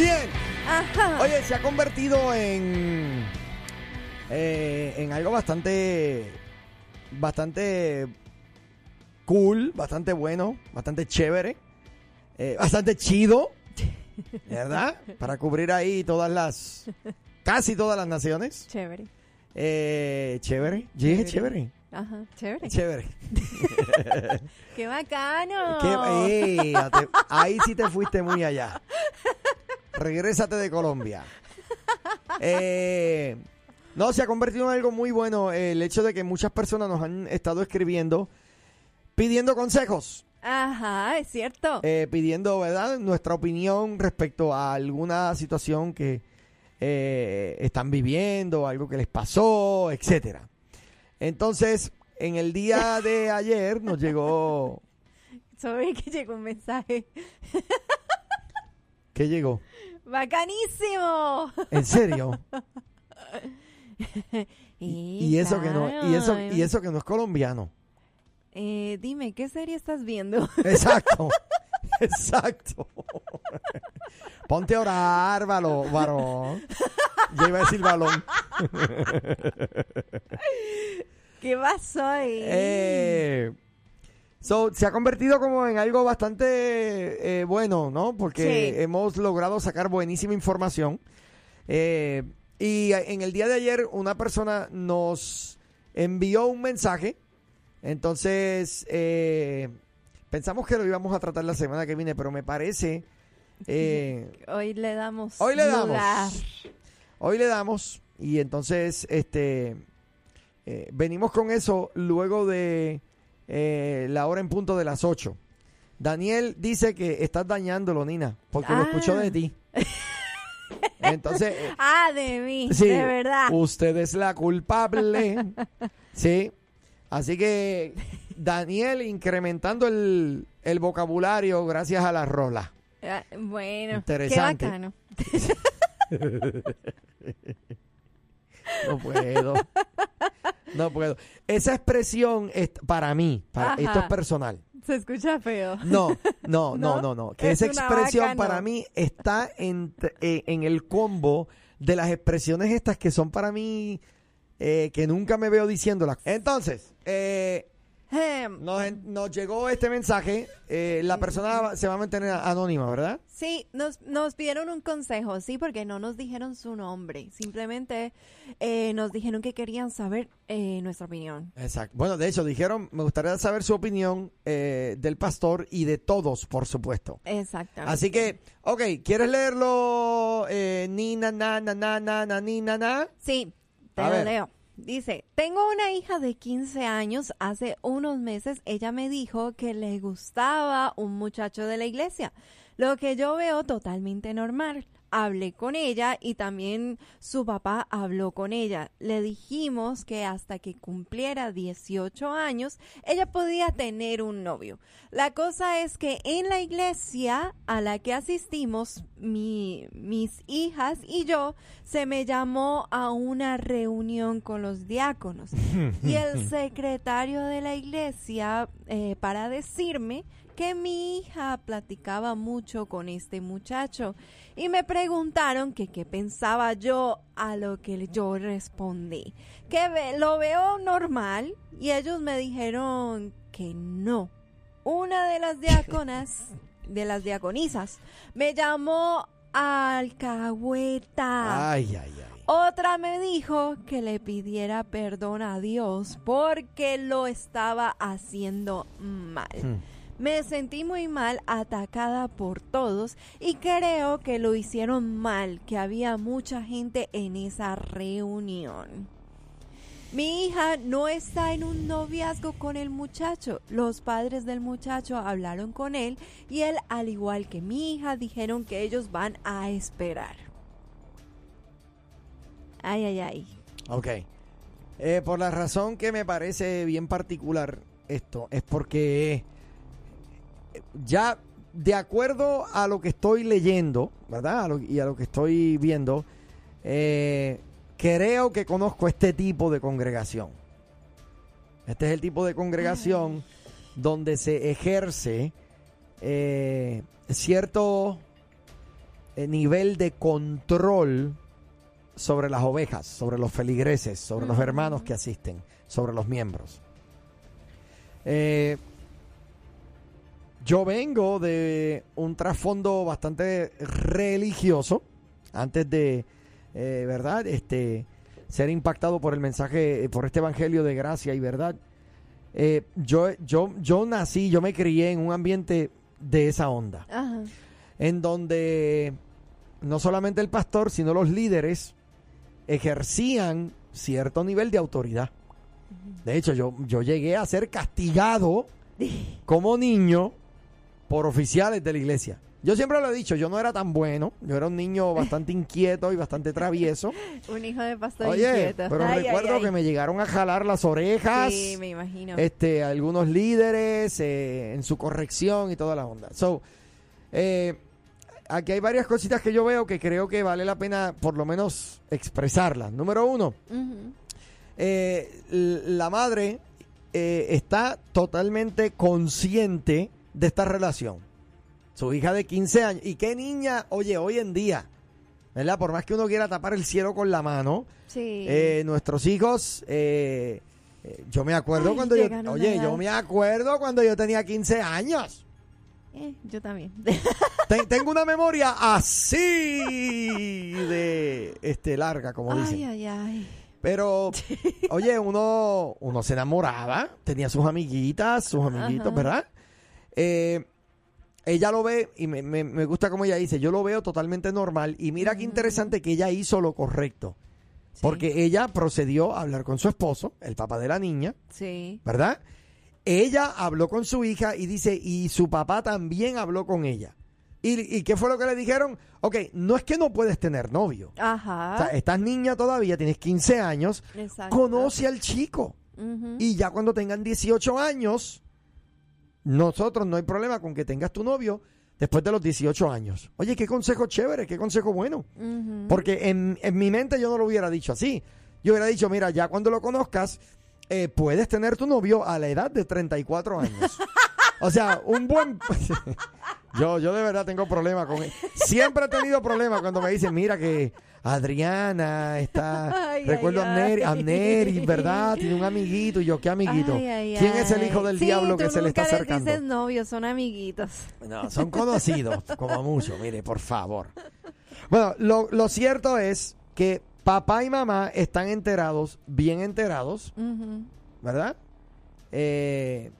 Bien. Ajá. Oye, se ha convertido en eh, en algo bastante bastante cool, bastante bueno, bastante chévere, eh, bastante chido, ¿verdad? Para cubrir ahí todas las casi todas las naciones. Chévere. Eh, chévere, dije chévere, Ajá, chévere. chévere. ¡Qué bacano! Qué- ahí sí te fuiste muy allá. Regrésate de Colombia. Eh, no, se ha convertido en algo muy bueno eh, el hecho de que muchas personas nos han estado escribiendo pidiendo consejos, Ajá, es cierto. eh, pidiendo, ¿verdad?, nuestra opinión respecto a alguna situación que eh, están viviendo, algo que les pasó, etcétera. Entonces, en el día de ayer nos llegó... Sobre que llegó un mensaje. ¿Qué llegó? ¡Bacanísimo! ¿En serio? Y, Y eso que no, y eso, y eso que no es colombiano. Eh, dime, ¿qué serie estás viendo? Exacto. Exacto. Ponte a orar, balón, varón. Yo iba a decir balón. ¿Qué pasó ahí? Eh, so, se ha convertido como en algo bastante eh, bueno, ¿no? Porque Sí. hemos logrado sacar buenísima información. Eh, y en el día de ayer una persona nos envió un mensaje. Entonces, eh, pensamos que lo íbamos a tratar la semana que viene, pero me parece... eh, Hoy le damos. Hoy le lugar. damos. Hoy le damos. Y entonces, este, eh, venimos con eso luego de eh, la hora en punto de las 8. Daniel dice que estás dañándolo, Nina, porque lo Ah. escuchó de ti. Entonces, eh, Ah, de mí, sí, de verdad. usted es la culpable. sí. Así que Daniel incrementando el, el vocabulario gracias a la rola. Ah, bueno, Interesante. qué bacano. No puedo. No puedo. Esa expresión es para mí, para, Ajá. esto es personal. Se escucha feo. No, no, no, ¿No? no. Que Es esa expresión vaca, no. para mí está en, eh, en el combo de las expresiones estas que son para mí eh, que nunca me veo diciéndolas. Entonces, eh, nos, nos llegó este mensaje. eh, la persona se va a mantener anónima, ¿verdad? Sí, nos, nos pidieron un consejo, sí, porque no nos dijeron su nombre. Simplemente eh, nos dijeron que querían saber eh, nuestra opinión. Exacto. Bueno, de hecho, dijeron, me gustaría saber su opinión eh, del pastor y de todos, por supuesto. Exactamente. Así que, ok, ¿quieres leerlo? Eh, ni, na, na, na, na, na, na, ni, na, na? Sí, te A lo ver. leo. Dice, tengo una hija de 15 años. Hace unos meses ella me dijo que le gustaba un muchacho de la iglesia, lo que yo veo totalmente normal. Hablé con ella y también su papá habló con ella. Le dijimos que hasta que cumpliera 18 años ella podía tener un novio. La cosa es que en la iglesia a la que asistimos, mi- mis hijas y yo, se me llamó a una reunión con los diáconos y el secretario de la iglesia eh, para decirme que mi hija platicaba mucho con este muchacho y me preguntaron que qué pensaba yo a lo que yo respondí, que ve- lo veo normal y ellos me dijeron que no. Una de las diáconas, de las diaconisas, me llamó alcahueta. Ay, ay, ay. Otra me dijo que le pidiera perdón a Dios porque lo estaba haciendo mal. Hmm. Me sentí muy mal, atacada por todos y creo que lo hicieron mal, que había mucha gente en esa reunión. Mi hija no está en un noviazgo con el muchacho. Los padres del muchacho hablaron con él y él, al igual que mi hija, dijeron que ellos van a esperar. Ay, ay, ay. Ok. Eh, por la razón que me parece bien particular esto, es porque ya de acuerdo a lo que estoy leyendo, ¿verdad? A lo- y a lo que estoy viendo, eh, creo que conozco este tipo de congregación. Este es el tipo de congregación donde se ejerce eh, cierto eh, nivel de control sobre las ovejas, sobre los feligreses, sobre los Ujú. hermanos que asisten, sobre los miembros. Eh, yo vengo de un trasfondo bastante religioso antes de, eh, ¿verdad? Este, ser impactado por el mensaje, eh, por este evangelio de gracia y verdad. Eh, yo, yo, yo nací, yo me crié en un ambiente de esa onda, Ajá. en donde no solamente el pastor, sino los líderes ejercían cierto nivel de autoridad. De hecho, yo, yo llegué a ser castigado como niño por oficiales de la iglesia. Yo siempre lo he dicho, yo no era tan bueno, yo era un niño bastante inquieto y bastante travieso. Un hijo de pastor Oye, inquieto. pero Ay, recuerdo ay. que me llegaron a jalar las orejas, Sí, me imagino. este, algunos líderes eh, en su corrección y toda la onda. So, eh, aquí hay varias cositas que yo veo que creo que vale la pena por lo menos expresarlas. Número uno, eh, la madre está totalmente consciente de esta relación. Su hija de 15 años. ¿Y qué niña, oye, hoy en día, ¿verdad? Por más que uno quiera tapar el cielo con la mano, Sí. eh, nuestros hijos, eh, eh, yo me acuerdo Ay, cuando yo, oye, edad. yo me acuerdo cuando yo tenía 15 años. Eh, yo también. Te- tengo una memoria así de este larga, como dicen. ay, ay, ay. Pero, oye, uno, uno se enamoraba, tenía sus amiguitas, sus amiguitos, Ajá. ¿verdad? Eh, ella lo ve, y me, me- me gusta como ella dice, yo lo veo totalmente normal. Y mira qué interesante que ella hizo lo correcto. Sí. Porque ella procedió a hablar con su esposo, el papá de la niña, Sí. ¿verdad? Ella habló con su hija y dice, y su papá también habló con ella. ¿Y, y qué fue lo que le dijeron? Ok, no es que no puedes tener novio. Ajá. O sea, estás niña todavía, tienes 15 años, Exacto. conoce al chico. Y ya cuando tengan 18 años, nosotros no hay problema con que tengas tu novio después de los 18 años. Oye, qué consejo chévere, qué consejo bueno. Porque en, en mi mente yo no lo hubiera dicho así. Yo hubiera dicho, mira, ya cuando lo conozcas, eh, puedes tener tu novio a la edad de 34 años. O sea, un buen... yo, yo de verdad tengo problemas con... Siempre he tenido problemas cuando me dicen, mira que Adriana está... Ay, recuerdo ay, a Neri, a ay. Neri, ¿verdad? Tiene un amiguito. Y yo, ¿qué amiguito? Ay, ¿Quién es el hijo del Sí, diablo que se le está acercando? dices novios, son amiguitos. No, son conocidos, como mucho, mire, por favor. Bueno, lo, lo cierto es que papá y mamá están enterados, bien enterados. ¿verdad? Eh,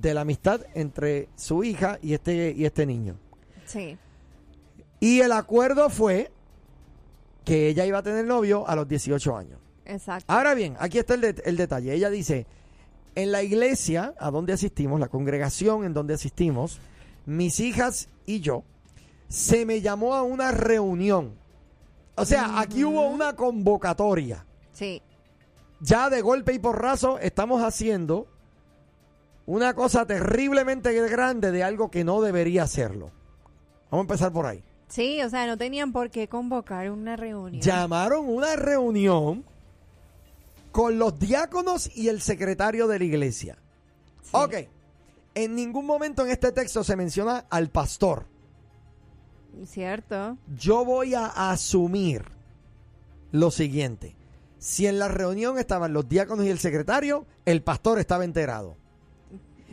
de la amistad entre su hija y este, y este niño. Sí. Y el acuerdo fue que ella iba a tener novio a los 18 años. Exacto. Ahora bien, aquí está el, el detalle. Ella dice, en la iglesia a donde asistimos, la congregación en donde asistimos, mis hijas y yo, se me llamó a una reunión. O sea, aquí hubo una convocatoria. Sí. Ya de golpe y porrazo estamos haciendo una cosa terriblemente grande de algo que no debería hacerlo. Vamos a empezar por ahí. Sí, o sea, no tenían por qué convocar una reunión. llamaron una reunión con los diáconos y el secretario de la iglesia. Sí. Ok, en ningún momento en este texto se menciona al pastor. Cierto. Yo voy a asumir lo siguiente. Si en la reunión estaban los diáconos y el secretario, el pastor estaba enterado.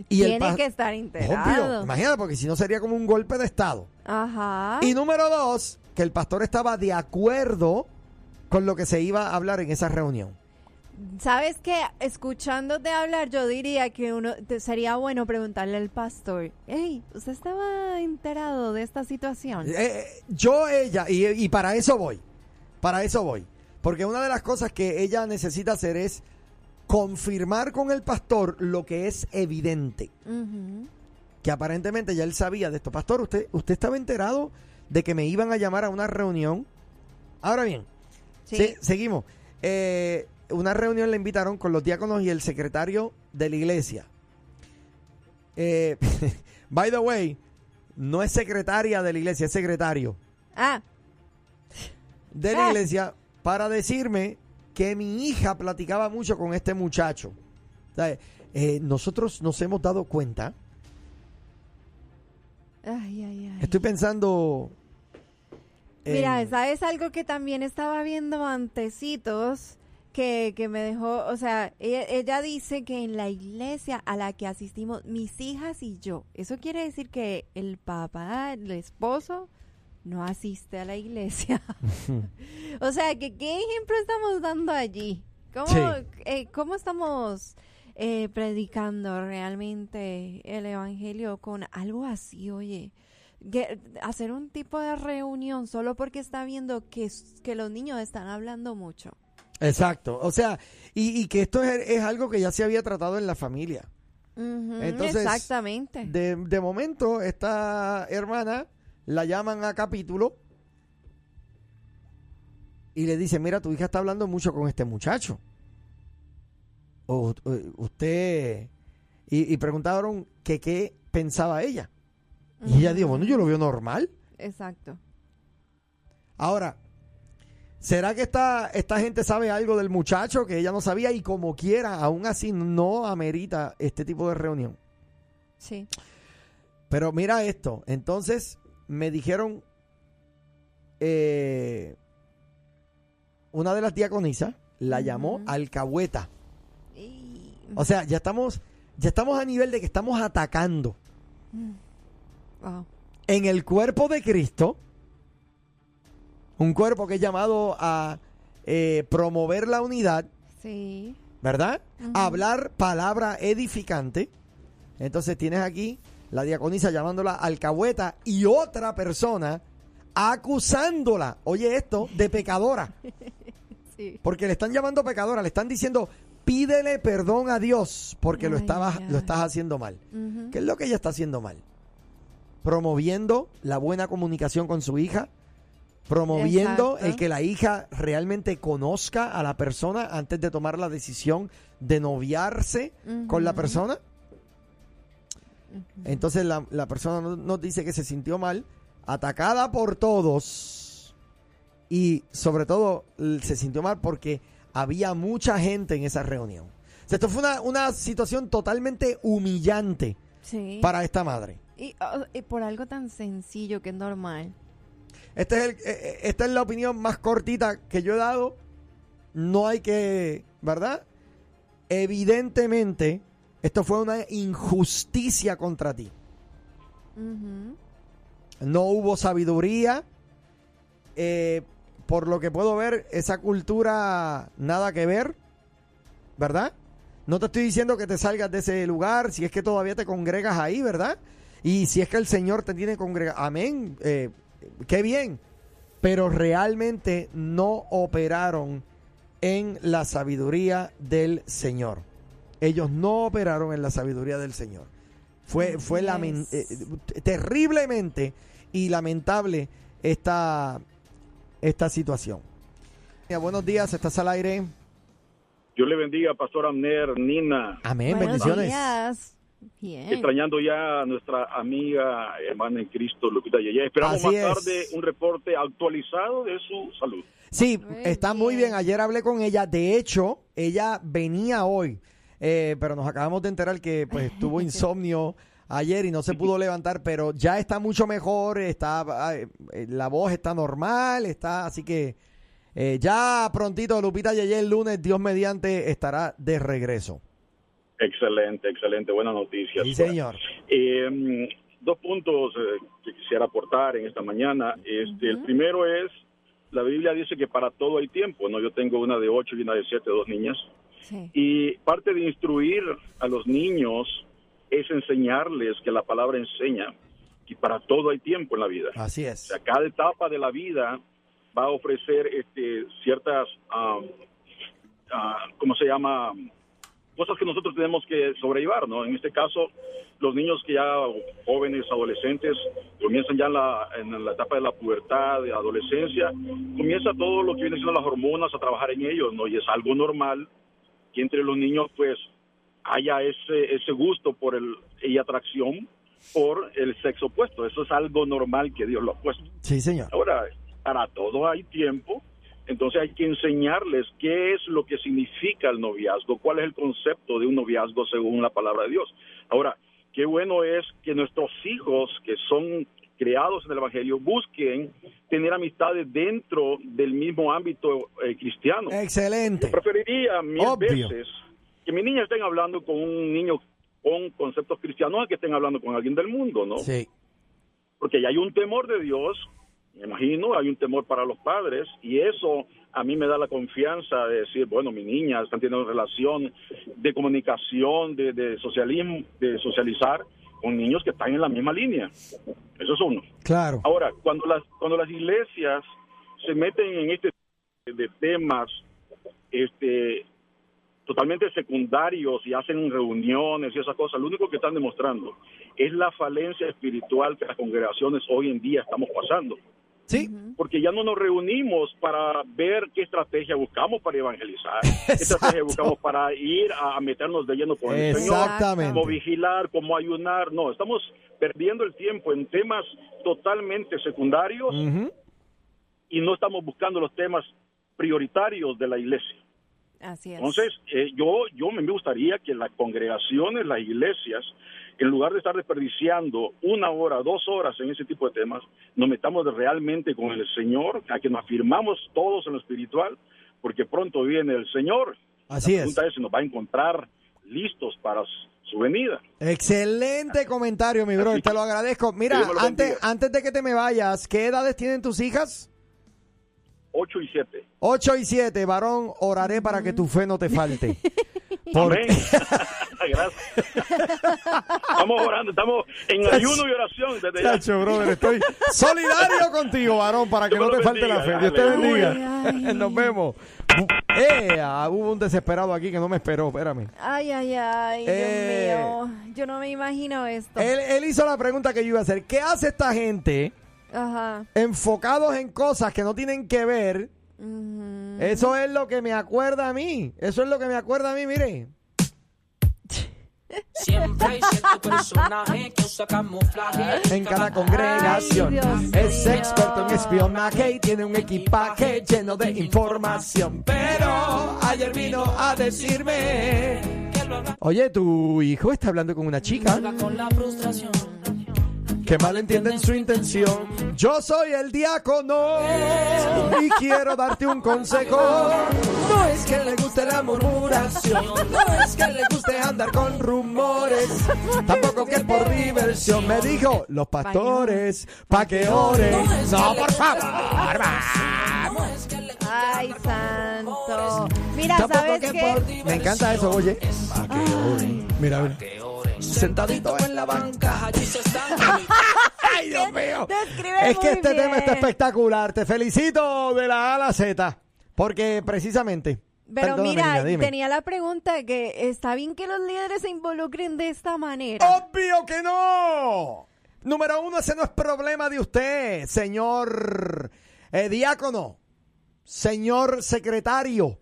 Y Tiene que estar Obvio, enterado. imagínate, porque si no sería como un golpe de estado. Ajá. Y número dos, que el pastor estaba de acuerdo con lo que se iba a hablar en esa reunión. ¿Sabes qué? Escuchándote hablar, yo diría que uno te- sería bueno preguntarle al pastor, hey, ¿usted estaba enterado de esta situación? Eh, eh, yo, ella, y, y para eso voy, para eso voy. Porque una de las cosas que ella necesita hacer es confirmar con el pastor lo que es evidente. Que aparentemente ya él sabía de esto. Pastor, ¿usted, usted estaba enterado de que me iban a llamar a una reunión? Ahora bien, Sí. se- seguimos. Eh, una reunión le invitaron con los diáconos y el secretario de la iglesia. Eh, by the way, no es secretaria de la iglesia, es secretario Ah, de la Ah. iglesia para decirme que mi hija platicaba mucho con este muchacho. Eh, nosotros nos hemos dado cuenta, ay, ay, ay. estoy pensando, Mira, ¿sabes algo que también estaba viendo antecitos? Que, que me dejó, o sea, ella, ella dice que en la iglesia a la que asistimos mis hijas y yo, eso quiere decir que el papá, el esposo, no asiste a la iglesia. o sea, que qué ejemplo estamos dando allí. ¿Cómo, Sí. eh, cómo estamos eh, predicando realmente el evangelio con algo así, oye? Que- hacer un tipo de reunión solo porque está viendo que, los niños están hablando mucho. Exacto. O sea, y, y que esto es, es algo que ya se había tratado en la familia. Entonces, Exactamente. De, de momento, esta hermana la llaman a capítulo y le dicen, mira, tu hija está hablando mucho con este muchacho. O, usted... Y, y preguntaron que qué pensaba ella. Y ella dijo, bueno, yo lo veo normal. Exacto. Ahora, ¿será que esta, esta gente sabe algo del muchacho que ella no sabía y como quiera, aún así no amerita este tipo de reunión? Sí. Pero mira esto, entonces me dijeron eh, una de las diaconisas la llamó alcahueta. Y- O sea, ya estamos, ya estamos a nivel de que estamos atacando wow. en el cuerpo de Cristo, un cuerpo que es llamado a eh, promover la unidad, Sí. ¿verdad? Hablar palabra edificante. Entonces tienes aquí la diaconisa llamándola alcahueta y otra persona acusándola, oye esto, de pecadora. Sí. Porque le están llamando pecadora, le están diciendo, pídele perdón a Dios porque lo, estabas, lo estás haciendo mal. ¿Qué es lo que ella está haciendo mal? Promoviendo la buena comunicación con su hija, promoviendo Exacto. el que la hija realmente conozca a la persona antes de tomar la decisión de noviarse con la persona. Entonces la, la persona no- nos dice que se sintió mal, atacada por todos y sobre todo se sintió mal porque había mucha gente en esa reunión. O sea, esto fue una, una situación totalmente humillante Sí. para esta madre. Y, y por algo tan sencillo que es normal. Este es el- eh, eh, esta es la opinión más cortita que yo he dado. No hay que, ¿verdad? Evidentemente, esto fue una injusticia contra ti. No hubo sabiduría. Eh, por lo que puedo ver, esa cultura nada que ver, ¿verdad? No te estoy diciendo que te salgas de ese lugar, si es que todavía te congregas ahí, ¿verdad? Y si es que el Señor te tiene congregado, amén, eh, qué bien. Pero realmente no operaron en la sabiduría del Señor. Ellos no operaron en la sabiduría del Señor. Fue, fue es. eh, terriblemente y lamentable esta, esta situación. Mira, Buenos días, estás al aire. Dios le bendiga, Pastor Amner, Nina. Amén, Buenos bendiciones. días. Bien. Extrañando ya a nuestra amiga, hermana en Cristo, Lupita Yeye. Esperamos Así más es. tarde un reporte actualizado de su salud. Sí, Muy está muy bien. Ayer hablé con ella. De hecho, ella venía hoy, eh, pero nos acabamos de enterar que pues tuvo insomnio ayer y no se pudo levantar, pero ya está mucho mejor. Está, eh, la voz está normal, está así que eh, ya prontito Lupita Yeye el lunes, Dios mediante, estará de regreso. Excelente, excelente, buena noticia. Sí, señor. Eh, dos puntos eh, que quisiera aportar en esta mañana. Este, El primero es, la Biblia dice que para todo hay tiempo, ¿no? Yo tengo una de ocho y una de siete, dos niñas. Sí. Y parte de instruir a los niños es enseñarles que la palabra enseña que para todo hay tiempo en la vida. Así O es. sea, cada etapa de la vida va a ofrecer este, ciertas, ah, ah, ¿cómo se llama? Cosas que nosotros tenemos que sobrellevar, ¿no? En este caso, los niños que ya, jóvenes, adolescentes, comienzan ya en la, en la etapa de la pubertad, de adolescencia, comienza todo lo que viene siendo las hormonas a trabajar en ellos, ¿no? Y es algo normal que entre los niños, pues, haya ese, ese gusto por el, y atracción por el sexo opuesto. Eso es algo normal que Dios lo ha puesto. Sí, señor. Ahora, para todo hay tiempo, entonces hay que enseñarles qué es lo que significa el noviazgo, cuál es el concepto de un noviazgo según la palabra de Dios. Ahora, qué bueno es que nuestros hijos, que son creados en el Evangelio busquen tener amistades dentro del mismo ámbito eh, cristiano. Excelente. Preferiría mil Obvio. veces que mis niñas estén hablando con un niño con conceptos cristianos a que estén hablando con alguien del mundo, ¿no? Sí. Porque ya hay un temor de Dios, me imagino, hay un temor para los padres y eso a mí me da la confianza de decir, bueno, mi niña están teniendo relación de comunicación, de, de socialismo, de socializar con niños que están en la misma línea. Eso es uno. Claro. Ahora, cuando las cuando las iglesias se meten en este de temas este totalmente secundarios y hacen reuniones y esas cosas, lo único que están demostrando es la falencia espiritual que las congregaciones hoy en día estamos pasando. Sí. Porque ya no nos reunimos para ver qué estrategia buscamos para evangelizar, qué estrategia buscamos para ir a, a meternos de lleno con el Señor, Exactamente. cómo vigilar, cómo ayunar. No, estamos perdiendo el tiempo en temas totalmente secundarios y no estamos buscando los temas prioritarios de la iglesia. Así es. Entonces, eh, yo, yo me gustaría que las congregaciones, las iglesias, en lugar de estar desperdiciando una hora, dos horas en ese tipo de temas, nos metamos realmente con el Señor, a que nos afirmamos todos en lo espiritual, porque pronto viene el Señor. Así la es. pregunta es si nos va a encontrar listos para su- venida. Excelente comentario, mi. Así que- Te lo agradezco. Mira, lo antes, antes de que te me vayas, ¿qué edades tienen tus hijas? 8 y 7. 8 y 7, varón, oraré para que tu fe no te falte. Amén. Gracias. estamos orando, estamos en ayuno y oración desde ya. Chacho, brother, estoy solidario contigo, varón, para que Dios no te falte la fe. Dios te bendiga. Ay. Nos vemos. Eh, hubo un desesperado aquí que no me esperó, espérame. Ay, ay, ay, Dios Eh. mío. Yo no me imagino esto. Él, él hizo la pregunta que yo iba a hacer. ¿Qué hace esta gente Ajá. enfocados en cosas que no tienen que ver? Eso es lo que me acuerda a mí. Eso es lo que me acuerda a mí, mire. Siempre cierto personaje que usa camuflaje. En cada congregación Ay, es experto en espionaje y tiene un equipaje lleno de información. Pero ayer vino a decirme... Que lo haga Oye, tu hijo está hablando con una chica con la frustración. Que malentienden su intención. Yo soy el diácono y quiero darte un consejo. No es que le guste la murmuración, no es que le guste andar con rumores, tampoco que por diversión. Me dijo los pastores pa que oren. No, por favor, va. Ay, santo. Mira, ¿sabes que qué? por- Me encanta eso, oye. Pa que oren. Mira, mira. Sentadito en la banca. Allí se están Ay, Dios mío. Describe Es que muy este bien. tema está espectacular. Te felicito de la A a la Z. Porque precisamente. Pero Perdóname, mira, niña, tenía la pregunta que está bien que los líderes se involucren de esta manera. ¡Obvio que no! Número uno, ese no es problema de usted, señor eh, diácono, señor secretario.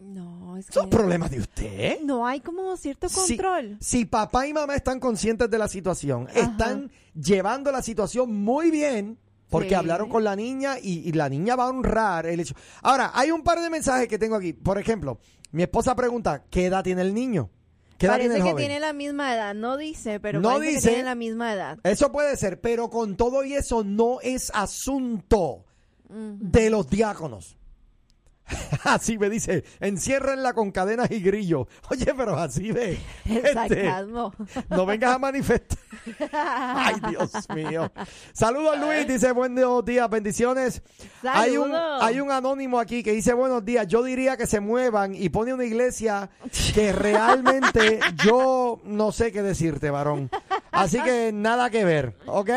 No, es que Son problemas de usted. no hay como cierto control. Si, papá y mamá están conscientes de la situación, están llevando la situación muy bien, porque Sí. hablaron con la niña y, y la niña va a honrar el hecho. Ahora, hay un par de mensajes que tengo aquí. Por ejemplo, mi esposa pregunta, ¿qué edad tiene el niño? ¿Qué edad Parece tiene el que joven? tiene la misma edad, no dice, pero No parece dice. que tiene la misma edad. Eso puede ser, pero con todo y eso no es asunto de los diáconos. Así me dice, enciérrenla con cadenas y grillos. Oye, pero así de... Este, no vengas a manifestar. Ay, Dios mío. Saludos, Luis. Dice, buenos días, bendiciones. Hay un, hay un anónimo aquí que dice, buenos días. Yo diría que se muevan y pone una iglesia que realmente yo no sé qué decirte, varón. Así que nada que ver, ¿ok?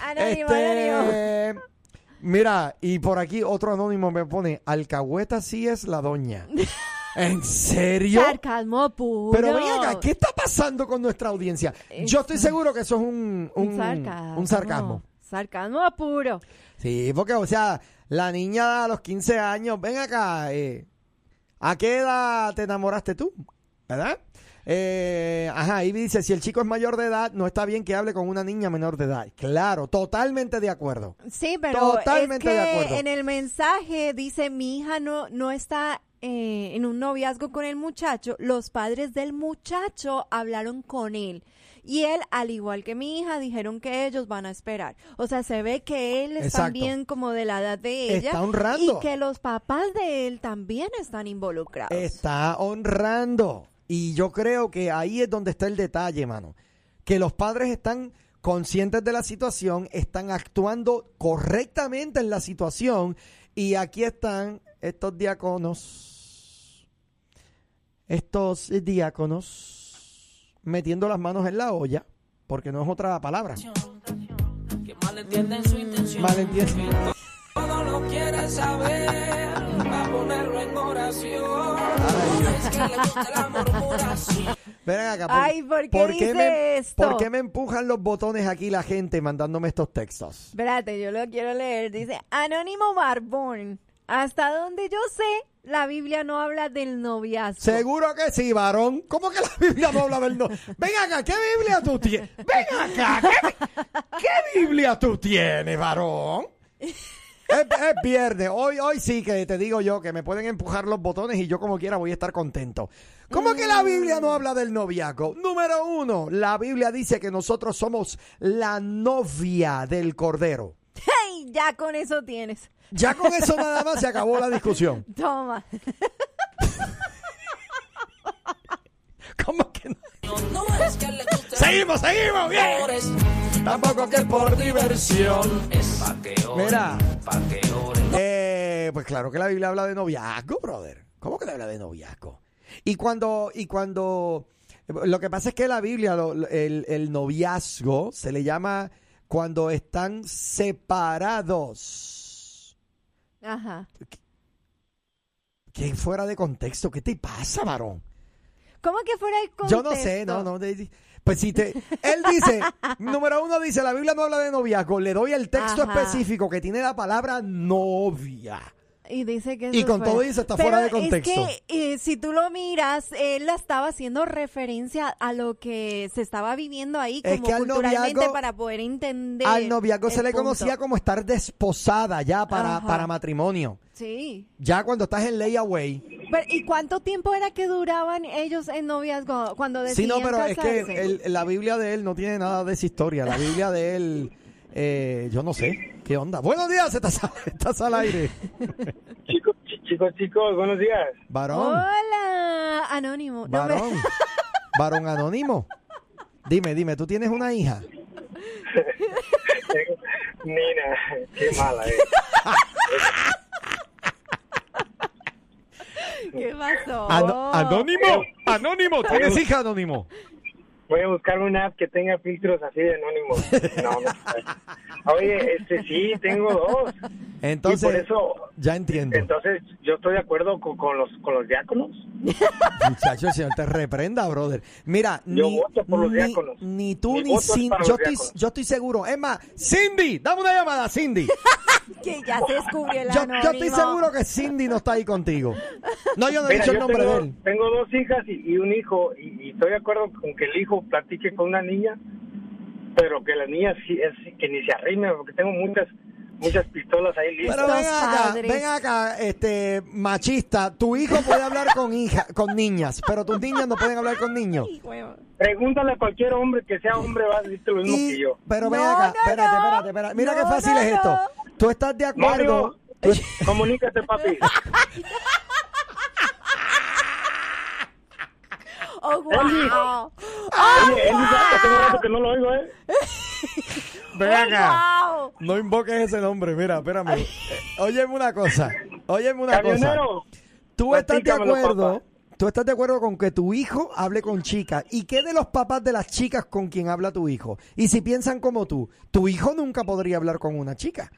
Anónimo, anónimo. Mira, y por aquí otro anónimo me pone, alcahueta sí es la doña. ¿En serio? Sarcasmo puro. Pero ven acá, ¿qué está pasando con nuestra audiencia? Yo estoy seguro que eso es un, un, Un sarcasmo. un sarcasmo. Sarcasmo puro. Sí, porque, o sea, la niña a los 15 años, ven acá, eh, ¿a qué edad te enamoraste tú? ¿Verdad? Eh, ajá, y dice, si el chico es mayor de edad, no está bien que hable con una niña menor de edad. Claro, totalmente de acuerdo. Sí, pero Totalmente es de acuerdo. en el mensaje dice mi hija no no está eh, en un noviazgo con el muchacho. Los padres del muchacho hablaron con él Y él, al igual que mi hija, dijeron que ellos van a esperar. O sea, se ve que él es Exacto. también como de la edad de ella. Está honrando. Y que los papás de él también están involucrados. Está honrando. Y yo creo que ahí es donde está el detalle, mano. Que los padres están conscientes de la situación, están actuando correctamente en la situación. Y aquí están estos diáconos, estos diáconos, metiendo las manos en la olla, porque no es otra palabra. Que malentienden su intención. Malentienden. Lo quiere saber. Va a ponerlo en oración. Es que le gusta la murmuración. Ven acá, Ay, ¿por qué dice me, esto? ¿por qué me empujan los botones aquí la gente mandándome estos textos? Espérate, yo lo quiero leer. Dice, Anónimo Barbón, hasta donde yo sé, la Biblia no habla del noviazgo. Seguro que sí, varón. ¿Cómo que la Biblia no habla del no? Ven acá, ¿qué Biblia tú tienes? Ven acá, ¿qué, qué Biblia tú tienes, varón? Es, viernes. Hoy, hoy sí que te digo yo que me pueden empujar los botones y yo como quiera voy a estar contento. ¿Cómo que la Biblia no habla del noviazgo? Número uno, la Biblia dice que nosotros somos la novia del Cordero. ¡Hey! Ya con eso tienes. Ya con eso nada más se acabó la discusión. Toma. ¿Cómo que no? Que Seguimos, seguimos, bien. Tampoco que por diversión. Es pa' que oren. Mira. Pa' que. Eh, pues claro que la Biblia habla de noviazgo, brother. ¿Cómo que le habla de noviazgo? Y cuando, y cuando, lo que pasa es que la Biblia, lo- lo- el, el noviazgo se le llama cuando están separados. Ajá. ¿Qué fuera de contexto? ¿Qué te pasa, varón? ¿Cómo que fuera el contexto? Yo no sé, no, no. Pues si te. Él dice, número uno dice, la Biblia no habla de noviazgo. Le doy el texto Ajá. específico que tiene la palabra novia. Y dice que Y eso con fue- todo eso está Pero fuera de contexto. Es que eh, si tú lo miras, él la estaba haciendo referencia a lo que se estaba viviendo ahí Es como que al culturalmente noviazgo- para poder entender. Al noviazgo se le punto. conocía como estar desposada ya para, Ajá. para matrimonio. Sí. Ya cuando estás en layaway. Pero, ¿Y cuánto tiempo era que duraban ellos en noviazgo cuando Sí, decidían no, pero es casarse? que el- la Biblia de él no tiene nada de esa historia. La Biblia de él, eh, yo no sé. ¿Qué onda? Buenos días, estás, estás al aire. Chicos, chi- chicos, chicos, buenos días. Varón, Hola, anónimo. No me- varón, varón anónimo. Dime, dime, ¿tú tienes una hija? Nina, qué mala, eh. ¿Qué pasó? Ano- anónimo, anónimo, ¿tienes hija anónimo? Voy a buscar una app que tenga filtros así de anónimos. No, no. Oye, este sí, tengo dos. Entonces, y por eso, ya entiendo. entonces, yo estoy de acuerdo con, con los con los diáconos. Muchacho, el Señor te reprenda, brother. Mira, Yo ni, voto por los ni, diáconos. ni tú Mi ni Cindy. Yo estoy, yo estoy seguro. Es más, Cindy, dame una llamada, Cindy. Que ya se descubrió el Yo, yo estoy seguro que Cindy no está ahí contigo. No, yo no he dicho el nombre tengo, de él. tengo dos hijas y, y un hijo, y, y estoy de acuerdo con que el hijo platique con una niña, pero que la niña sí es que ni se arrime, porque tengo muchas muchas pistolas ahí listas. Pero ven acá, ven acá, este machista. Tu hijo puede hablar con hija, con niñas, pero tus niñas no pueden hablar con niños. Pregúntale a cualquier hombre que sea hombre, va a decirte lo mismo Y- que yo. pero ven No, acá, no, espérate, espérate, espérate. Mira No, qué fácil no, es esto. Tú estás de acuerdo. Mario, comunícate, papi. Oh, wow. "Ah, tengo rato que no lo oigo, ¿eh? ven Oh, acá. wow. No invoques ese nombre, mira, espérame. Eh, Óyeme una cosa. Óyeme una cosa. Camionero, Tú estás de acuerdo. Tú estás de acuerdo con que tu hijo hable con chicas. ¿Y qué de los papás de las chicas con quien habla tu hijo? Y si piensan como tú, tu hijo nunca podría hablar con una chica.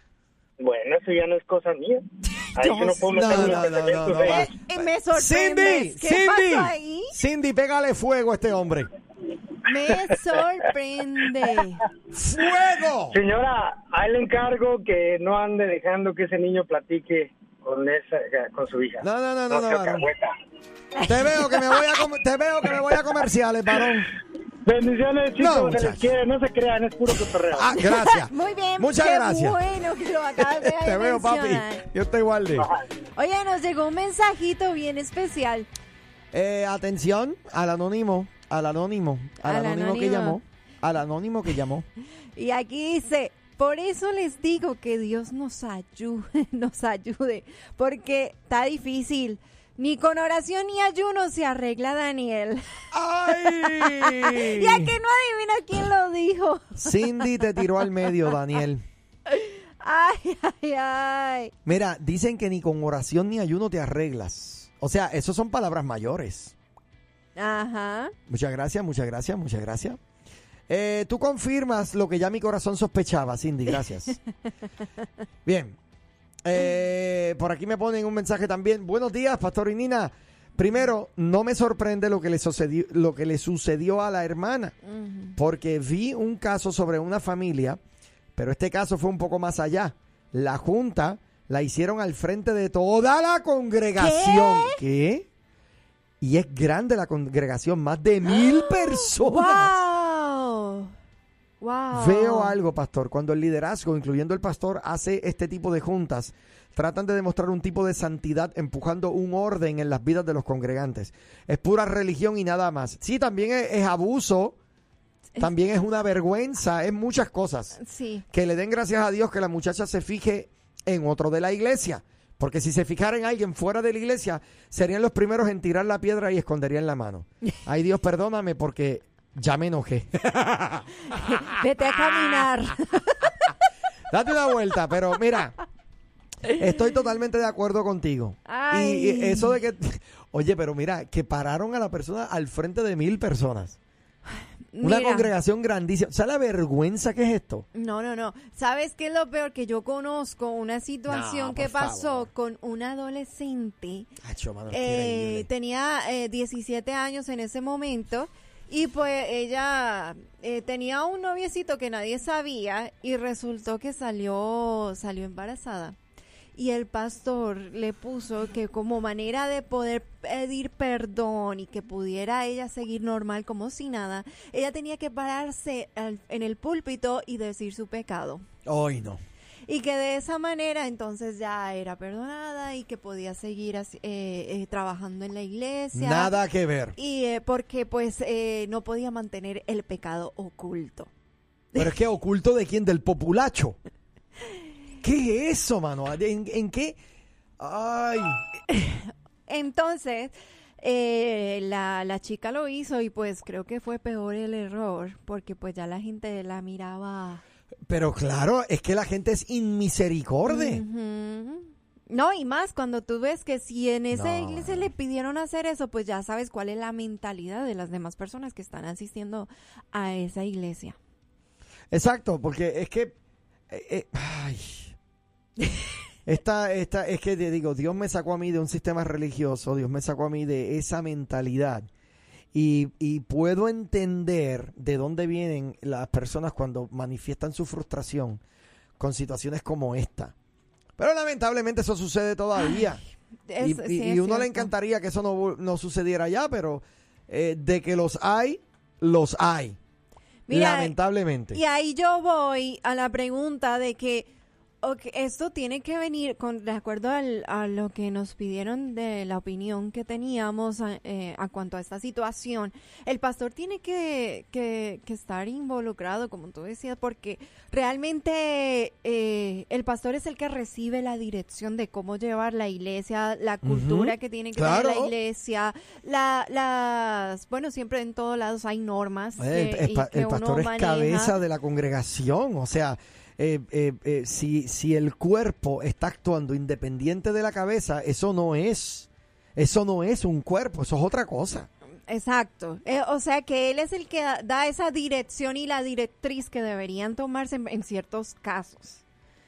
Bueno, eso ya no es cosa mía. Ahí yo no puedo No, meter no. Eh, eh, me sorprendes. Cindy, ¿Qué Cindy, pasó ahí? Cindy, pégale fuego a este hombre. Me sorprende. ¡Fuego! Señora, ahí le encargo que no ande dejando que ese niño platique con esa con su hija. No, no, no, no, no. Te veo que me voy a te veo que me voy a comerciales, varón. Bendiciones, chicos, No, se les quiere, no se crean, es puro cotorreo. Ah, gracias. Muy bien. Muchas qué gracias. bueno que lo acabas de Te veo, papi. Yo te guarde. Oye, nos llegó un mensajito bien especial. Eh, atención al anónimo, al anónimo, al, Al anónimo, que llamó. al anónimo que llamó. Y aquí dice, por eso les digo que Dios nos ayude, nos ayude, porque está difícil. Ni con oración ni ayuno se arregla Daniel. ¡Ay! Ya que no adivina quién lo dijo. Cindy te tiró al medio, Daniel. Ay, ay, ay. Mira, dicen que ni con oración ni ayuno te arreglas. O sea, eso son palabras mayores. Ajá. Muchas gracias, muchas gracias, muchas gracias. Eh, tú confirmas lo que ya mi corazón sospechaba, Cindy, gracias. Bien. Eh, por aquí me ponen un mensaje también. Buenos días, Pastor y Nina. Primero, no me sorprende lo que le sucedió, lo que le sucedió a la hermana, porque vi un caso sobre una familia, pero este caso fue un poco más allá. La junta la hicieron al frente de toda la congregación. ¿Qué? Y es grande la congregación, más de mil personas. ¡Wow! ¡Wow! Veo algo, pastor. Cuando el liderazgo, incluyendo el pastor, hace este tipo de juntas, tratan de demostrar un tipo de santidad empujando un orden en las vidas de los congregantes. Es pura religión y nada más. Sí, también es, es abuso, también es una vergüenza, es muchas cosas. Sí. Que le den gracias a Dios que la muchacha se fije en otro de la iglesia. Porque si se fijara en alguien fuera de la iglesia, serían los primeros en tirar la piedra y esconderían la mano. Ay Dios, perdóname porque ya me enojé. Vete a caminar. Date una vuelta, pero mira, estoy totalmente de acuerdo contigo. Ay. Y, eso de que, oye, pero mira, que pararon a la persona al frente de mil personas. Una Mira. congregación grandísima. ¿Sabes la vergüenza que es esto? No, no, no. ¿Sabes qué es lo peor? Que yo conozco una situación No, que por pasó favor. con una adolescente. Acho, mano, Eh, tenía eh, 17 años en ese momento y pues ella eh, tenía un noviecito que nadie sabía y resultó que salió salió embarazada. Y el pastor le puso que como manera de poder pedir perdón y que pudiera ella seguir normal como si nada, ella tenía que pararse al- en el púlpito y decir su pecado. Ay, no. Y que de esa manera entonces ya era perdonada y que podía seguir así, eh, eh, trabajando en la iglesia. Nada que ver. Y eh, porque pues eh, no podía mantener el pecado oculto. Pero es que oculto de quién? Del populacho. ¿Qué es eso, mano? ¿En, en qué? Ay. Entonces, eh, la, la chica lo hizo y pues creo que fue peor el error porque pues ya la gente la miraba. Pero claro, es que la gente es inmisericorde. No, y más cuando tú ves que si en esa No. iglesia le pidieron hacer eso, pues ya sabes cuál es la mentalidad de las demás personas que están asistiendo a esa iglesia. Exacto, porque es que. eh, eh, ay. Esta, esta, es que te digo, Dios me sacó a mí de un sistema religioso, Dios me sacó a mí de esa mentalidad. Y, y puedo entender de dónde vienen las personas cuando manifiestan su frustración con situaciones como esta. Pero lamentablemente eso sucede todavía. Es- y, sí, y- y es uno le encantaría que eso no, no sucediera ya, pero eh, de que los hay, los hay. Mira, lamentablemente. Y ahí yo voy a la pregunta de que ok, esto tiene que venir con de acuerdo al- a lo que nos pidieron de la opinión que teníamos a, eh, a cuanto a esta situación. El pastor tiene que, que- que estar involucrado, como tú decías, porque realmente eh, el pastor es el que recibe la dirección de cómo llevar la iglesia, la cultura que tiene que tener claro. la iglesia, la, las, bueno, siempre en todos lados hay normas. Eh, que- el, y que el uno pastor es maneja. cabeza de la congregación, o sea, eh, eh, eh, si, si el cuerpo está actuando independiente de la cabeza, eso no es, eso no es un cuerpo, eso es otra cosa. Exacto. Eh, o sea que él es el que da, da esa dirección y la directriz que deberían tomarse en, en ciertos casos.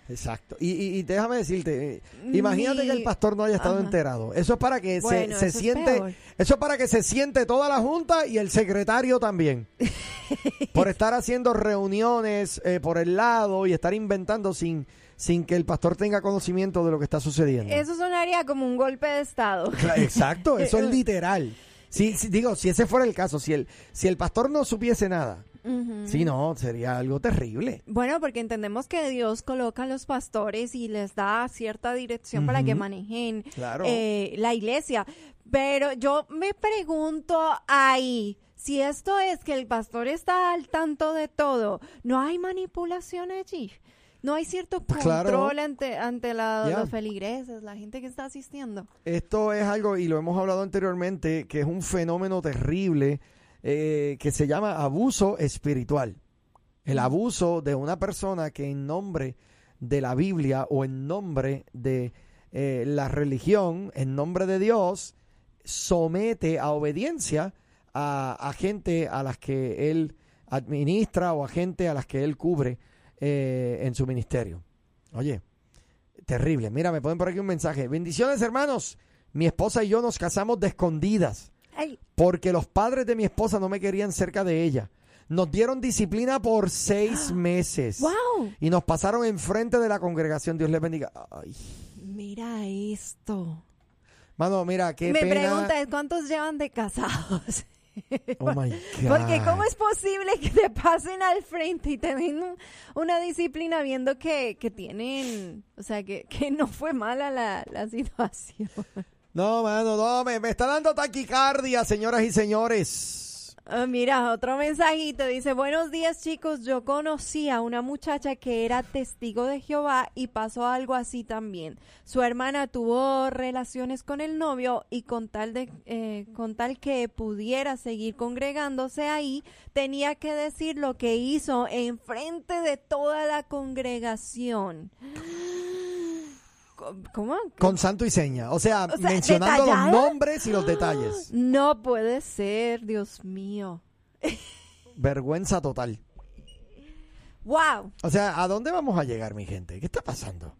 Exacto. Y, y- y déjame decirte, eh, imagínate que el pastor no haya estado Ajá. enterado. Eso es para que Bueno, se, se eso siente, eso es para que se siente toda la junta y el secretario también. por estar haciendo reuniones eh, por el lado y estar inventando sin, sin que el pastor tenga conocimiento de lo que está sucediendo. Eso sonaría como un golpe de estado. Exacto, eso es literal. Si, si- digo, si ese fuera el caso, si el, si el pastor no supiese nada, Ujú. si no, sería algo terrible. Bueno, porque entendemos que Dios coloca a los pastores y les da cierta dirección para que manejen Claro. eh, la iglesia. Pero yo me pregunto ahí, Si esto es que el pastor está al tanto de todo, no hay manipulación allí. No hay cierto Pues control claro. ante, ante la- los feligreses, la gente que está asistiendo. Esto es algo, y lo hemos hablado anteriormente, que es un fenómeno terrible eh, que se llama abuso espiritual. El abuso de una persona que en nombre de la Biblia o en nombre de eh, la religión, en nombre de Dios, somete a obediencia a, a gente a las que él administra o a gente a las que él cubre eh, en su ministerio. Oye, terrible. Mira, me ponen por aquí un mensaje. Bendiciones, hermanos. Mi esposa y yo nos casamos de escondidas Ay, porque los padres de mi esposa no me querían cerca de ella. Nos dieron disciplina por seis meses. wow, Y nos pasaron enfrente de la congregación. Dios les bendiga. Ay. mira esto. Mano, mira, qué Me pena. pregunta cuántos llevan de casados. Oh my God. Porque cómo es posible que te pasen al frente y te den un- una disciplina viendo que, que tienen, o sea, que, que no fue mala la, la situación. No, mano, no, me, está dando taquicardia, señoras y señores. Ah, mira, otro mensajito dice, buenos días chicos, yo conocí a una muchacha que era testigo de Jehová y pasó algo así también. Su hermana tuvo relaciones con el novio y con tal, de, eh, con tal que pudiera seguir congregándose ahí, tenía que decir lo que hizo en frente de toda la congregación. ¿Cómo? Con santo y seña. O sea, O sea, mencionando los nombres y los detalles. No puede ser, Dios mío. Vergüenza total. Wow. O sea, ¿a dónde vamos a llegar, mi gente? ¿Qué está pasando?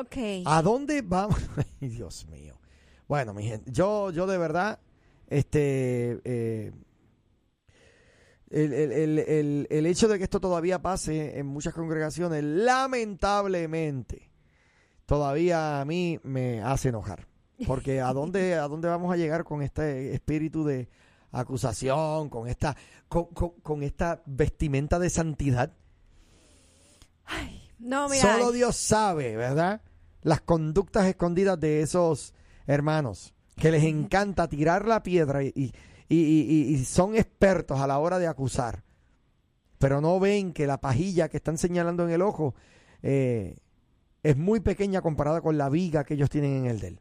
Ok. ¿A dónde vamos? Ay, Dios mío. Bueno, mi gente, yo, yo de verdad, este, eh, el, el- el- el- el hecho de que esto todavía pase en muchas congregaciones, lamentablemente, todavía a mí me hace enojar. Porque ¿a dónde, a dónde vamos a llegar con este espíritu de acusación, con esta, con, con- con esta vestimenta de santidad? No, mira. Solo Dios sabe, ¿verdad? Las conductas escondidas de esos hermanos que les encanta tirar la piedra y, y- y- y- y son expertos a la hora de acusar, pero no ven que la pajilla que están señalando en el ojo eh, es muy pequeña comparada con la viga que ellos tienen en el de él.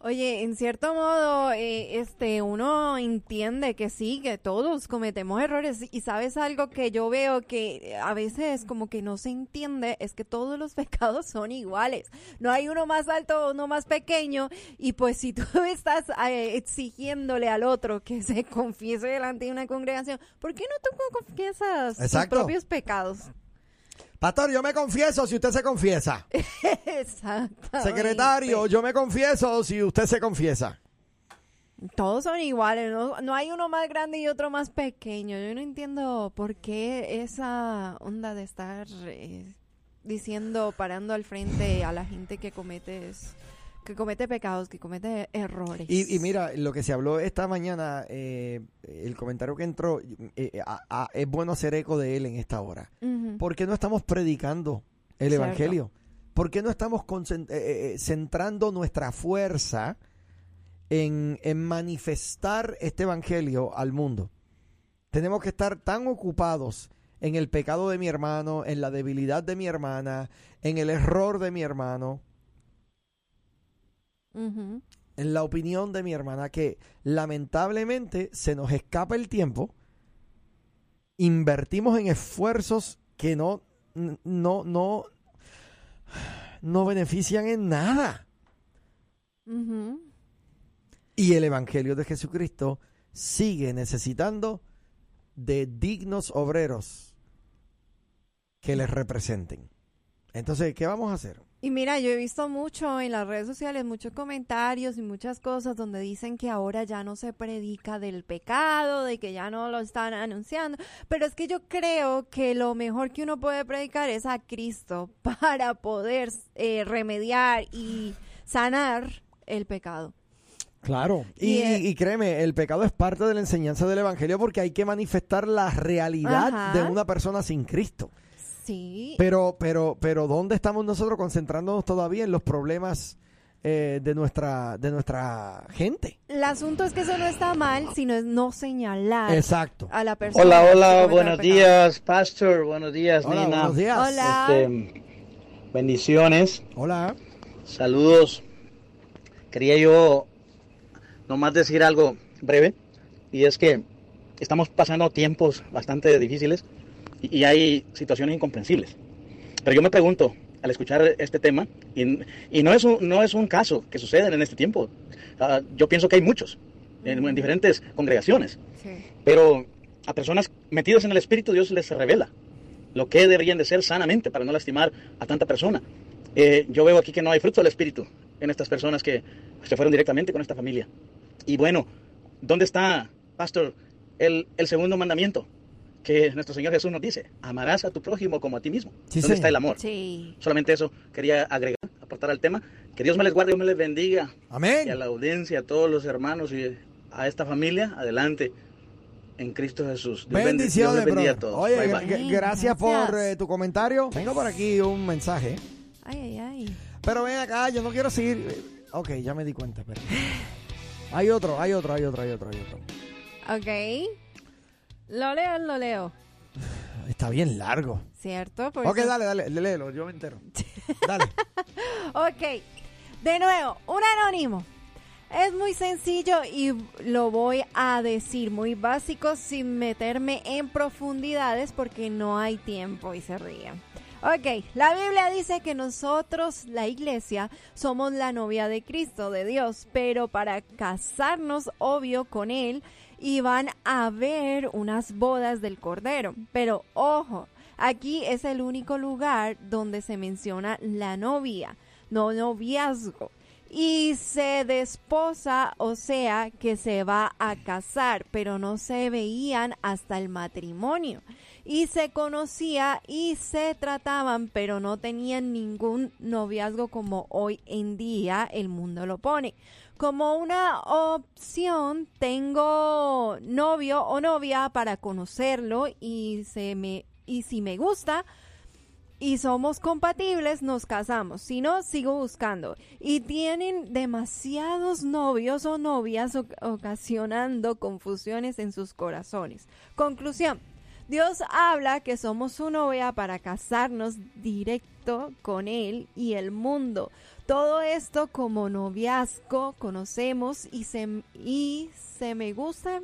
Oye, en cierto modo, eh, este, uno entiende que sí, que todos cometemos errores y sabes algo que yo veo que a veces como que no se entiende es que todos los pecados son iguales. No hay uno más alto o uno más pequeño y pues si tú estás eh, exigiéndole al otro que se confiese delante de una congregación, ¿por qué no tú confiesas tus Exacto. propios pecados? Pastor, yo me confieso si usted se confiesa. Exacto. Secretario, yo me confieso si usted se confiesa. Todos son iguales, no, no hay uno más grande y otro más pequeño. Yo no entiendo por qué esa onda de estar eh, diciendo, parando al frente a la gente que comete, que comete pecados, que comete errores. Y, y mira, lo que se habló esta mañana, eh, el comentario que entró, eh, a- a- es bueno hacer eco de él en esta hora. Ujú. ¿Por qué no estamos predicando el Cierto. Evangelio? ¿Por qué no estamos eh, eh, centrando nuestra fuerza en, en manifestar este Evangelio al mundo? Tenemos que estar tan ocupados en el pecado de mi hermano, en la debilidad de mi hermana, en el error de mi hermano, En la opinión de mi hermana, que lamentablemente se nos escapa el tiempo, invertimos en esfuerzos que no, no, no, no benefician en nada. Y el Evangelio de Jesucristo sigue necesitando de dignos obreros que les representen. Entonces, ¿qué vamos a hacer? Y mira, yo he visto mucho en las redes sociales, muchos comentarios y muchas cosas donde dicen que ahora ya no se predica del pecado, de que ya no lo están anunciando. Pero es que yo creo que lo mejor que uno puede predicar es a Cristo para poder eh, remediar y sanar el pecado. Claro. Y, Y, y créeme, el pecado es parte de la enseñanza del Evangelio porque hay que manifestar la realidad Ajá. de una persona sin Cristo. Sí. Pero, pero, pero, ¿dónde estamos nosotros concentrándonos todavía en los problemas eh, de nuestra de nuestra gente. El asunto es que eso no está mal, sino es no señalar Exacto. a la persona. Hola, hola, buenos días, Pastor, buenos días, Hola, Nina. buenos días. Hola. Este, bendiciones, Hola. saludos. Quería yo nomás decir algo breve, y es que estamos pasando tiempos bastante difíciles y, y hay situaciones incomprensibles. Pero yo me pregunto, al escuchar este tema, y, y no, es un, no es un caso que suceda en este tiempo, Ah, yo pienso que hay muchos, en- en diferentes congregaciones. Sí. Pero a personas metidas en el Espíritu, Dios les revela lo que deberían de ser sanamente para no lastimar a tanta persona. Eh, yo veo aquí que no hay fruto del Espíritu en estas personas que se fueron directamente con esta familia. Y bueno, ¿dónde está, pastor, el, el segundo mandamiento? Que nuestro Señor Jesús nos dice, amarás a tu prójimo como a ti mismo. Sí, ¿Dónde está el amor? Sí. Solamente eso quería agregar, aportar al tema. Que Dios me les guarde, Dios me les bendiga y a Amén. la audiencia, a todos los hermanos y a esta familia, adelante en Cristo Jesús. Dios bendi- Dios Bendiciones, bendiga a brother. todos. Oye, Bye, bye. gra- Amén, gracias por eh, tu comentario. Tengo por aquí un mensaje. Ay, ay, ay. Pero ven acá, yo no quiero seguir. Ok, ya me di cuenta, espera. Hay otro, hay otro, hay otro, hay otro, hay otro. Ok. Lo leo, lo leo. Está bien largo. ¿Cierto? Por Ok, eso- dale, dale, léelo, yo me entero. Dale. Ok. De nuevo, un anónimo. Es muy sencillo y lo voy a decir muy básico sin meterme en profundidades porque no hay tiempo y se ríen. Ok, la Biblia dice que nosotros, la iglesia, somos la novia de Cristo, de Dios, pero para casarnos, obvio, con Él, iban a haber unas bodas del Cordero. Pero ojo, aquí es el único lugar donde se menciona la novia, no noviazgo. Y se desposa, o sea, que se va a casar, pero no se veían hasta el matrimonio. Y se conocía y se trataban, pero no tenían ningún noviazgo como hoy en día el mundo lo pone. Como una opción, tengo novio o novia para conocerlo y, se me, y si me gusta, y somos compatibles, nos casamos. Si no, sigo buscando. Y tienen demasiados novios o novias oc- ocasionando confusiones en sus corazones. Conclusión. Dios habla que somos su novia para casarnos directo con Él y el mundo. Todo esto como noviazgo conocemos y se, y se me gusta,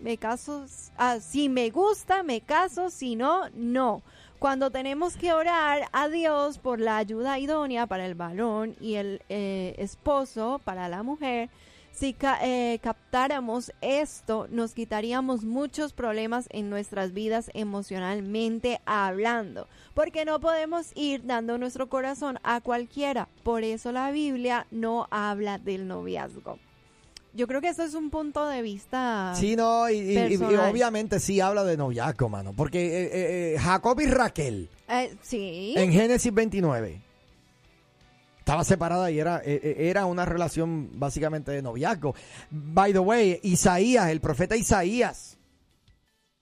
me caso. Ah, si me gusta, me caso. Si no, no. Cuando tenemos que orar a Dios por la ayuda idónea para el varón y el eh, esposo para la mujer, si eh, captáramos esto, nos quitaríamos muchos problemas en nuestras vidas emocionalmente hablando, porque no podemos ir dando nuestro corazón a cualquiera. Por eso la Biblia no habla del noviazgo. Yo creo que eso es un punto de vista. Sí, no, y, obviamente sí habla de noviazgo, mano. Porque eh, eh, eh, Jacob y Raquel, Eh, sí. en Génesis 29, estaba separada y era, era una relación básicamente de noviazgo. By the way, Isaías, el profeta Isaías.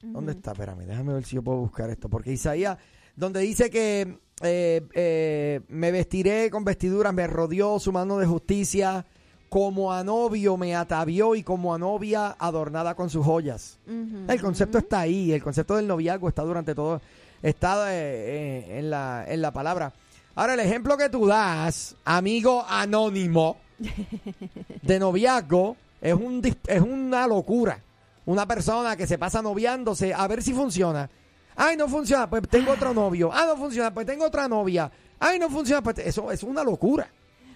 ¿Dónde está? Espérame, déjame ver si yo puedo buscar esto. Porque Isaías, donde dice que me vestiré con vestiduras, me rodeó su mano de justicia, como a novio me atavió y como a novia adornada con sus joyas. El concepto está ahí, el concepto del noviazgo está durante todo, está eh, eh, en, la, en la palabra. Ahora, el ejemplo que tú das, amigo anónimo, de noviazgo, es, un, es una locura. Una persona que se pasa noviándose a ver si funciona. Ay, no funciona, pues tengo otro novio. Ah, no funciona, pues tengo otra novia. Ay, no funciona, pues eso es una locura.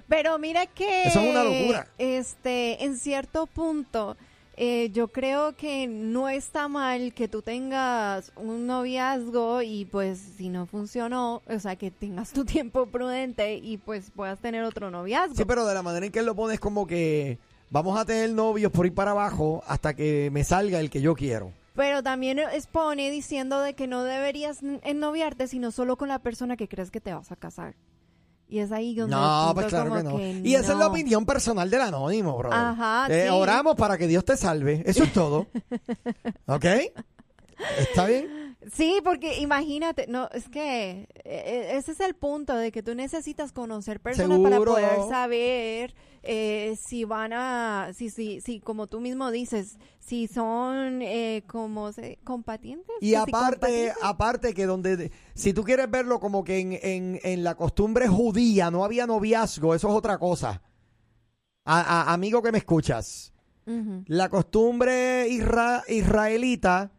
Pero mira que Eso es una locura. Este, en cierto punto, eh, yo creo que no está mal que tú tengas un noviazgo y pues si no funcionó, o sea, que tengas tu tiempo prudente y pues puedas tener otro noviazgo. Sí, pero de la manera en que él lo pone es como que vamos a tener novios por ir para abajo hasta que me salga el que yo quiero. Pero también expone diciendo de que no deberías ennoviarte, sino solo con la persona que crees que te vas a casar. Y es ahí donde No, pues claro que no. y esa es la opinión personal del anónimo, bro. Ajá, sí. Oramos para que Dios te salve. Eso es todo. ¿Ok? ¿Está bien? Sí, porque imagínate, no, es que eh, ese es el punto de que tú necesitas conocer personas para poder saber eh, si van a, si, si, si, como tú mismo dices, si son eh, como se, compatientes. Y si aparte, aparte que donde, si tú quieres verlo como que en, en, en la costumbre judía no había noviazgo, eso es otra cosa. A- a- amigo que me escuchas, la costumbre isra- israelita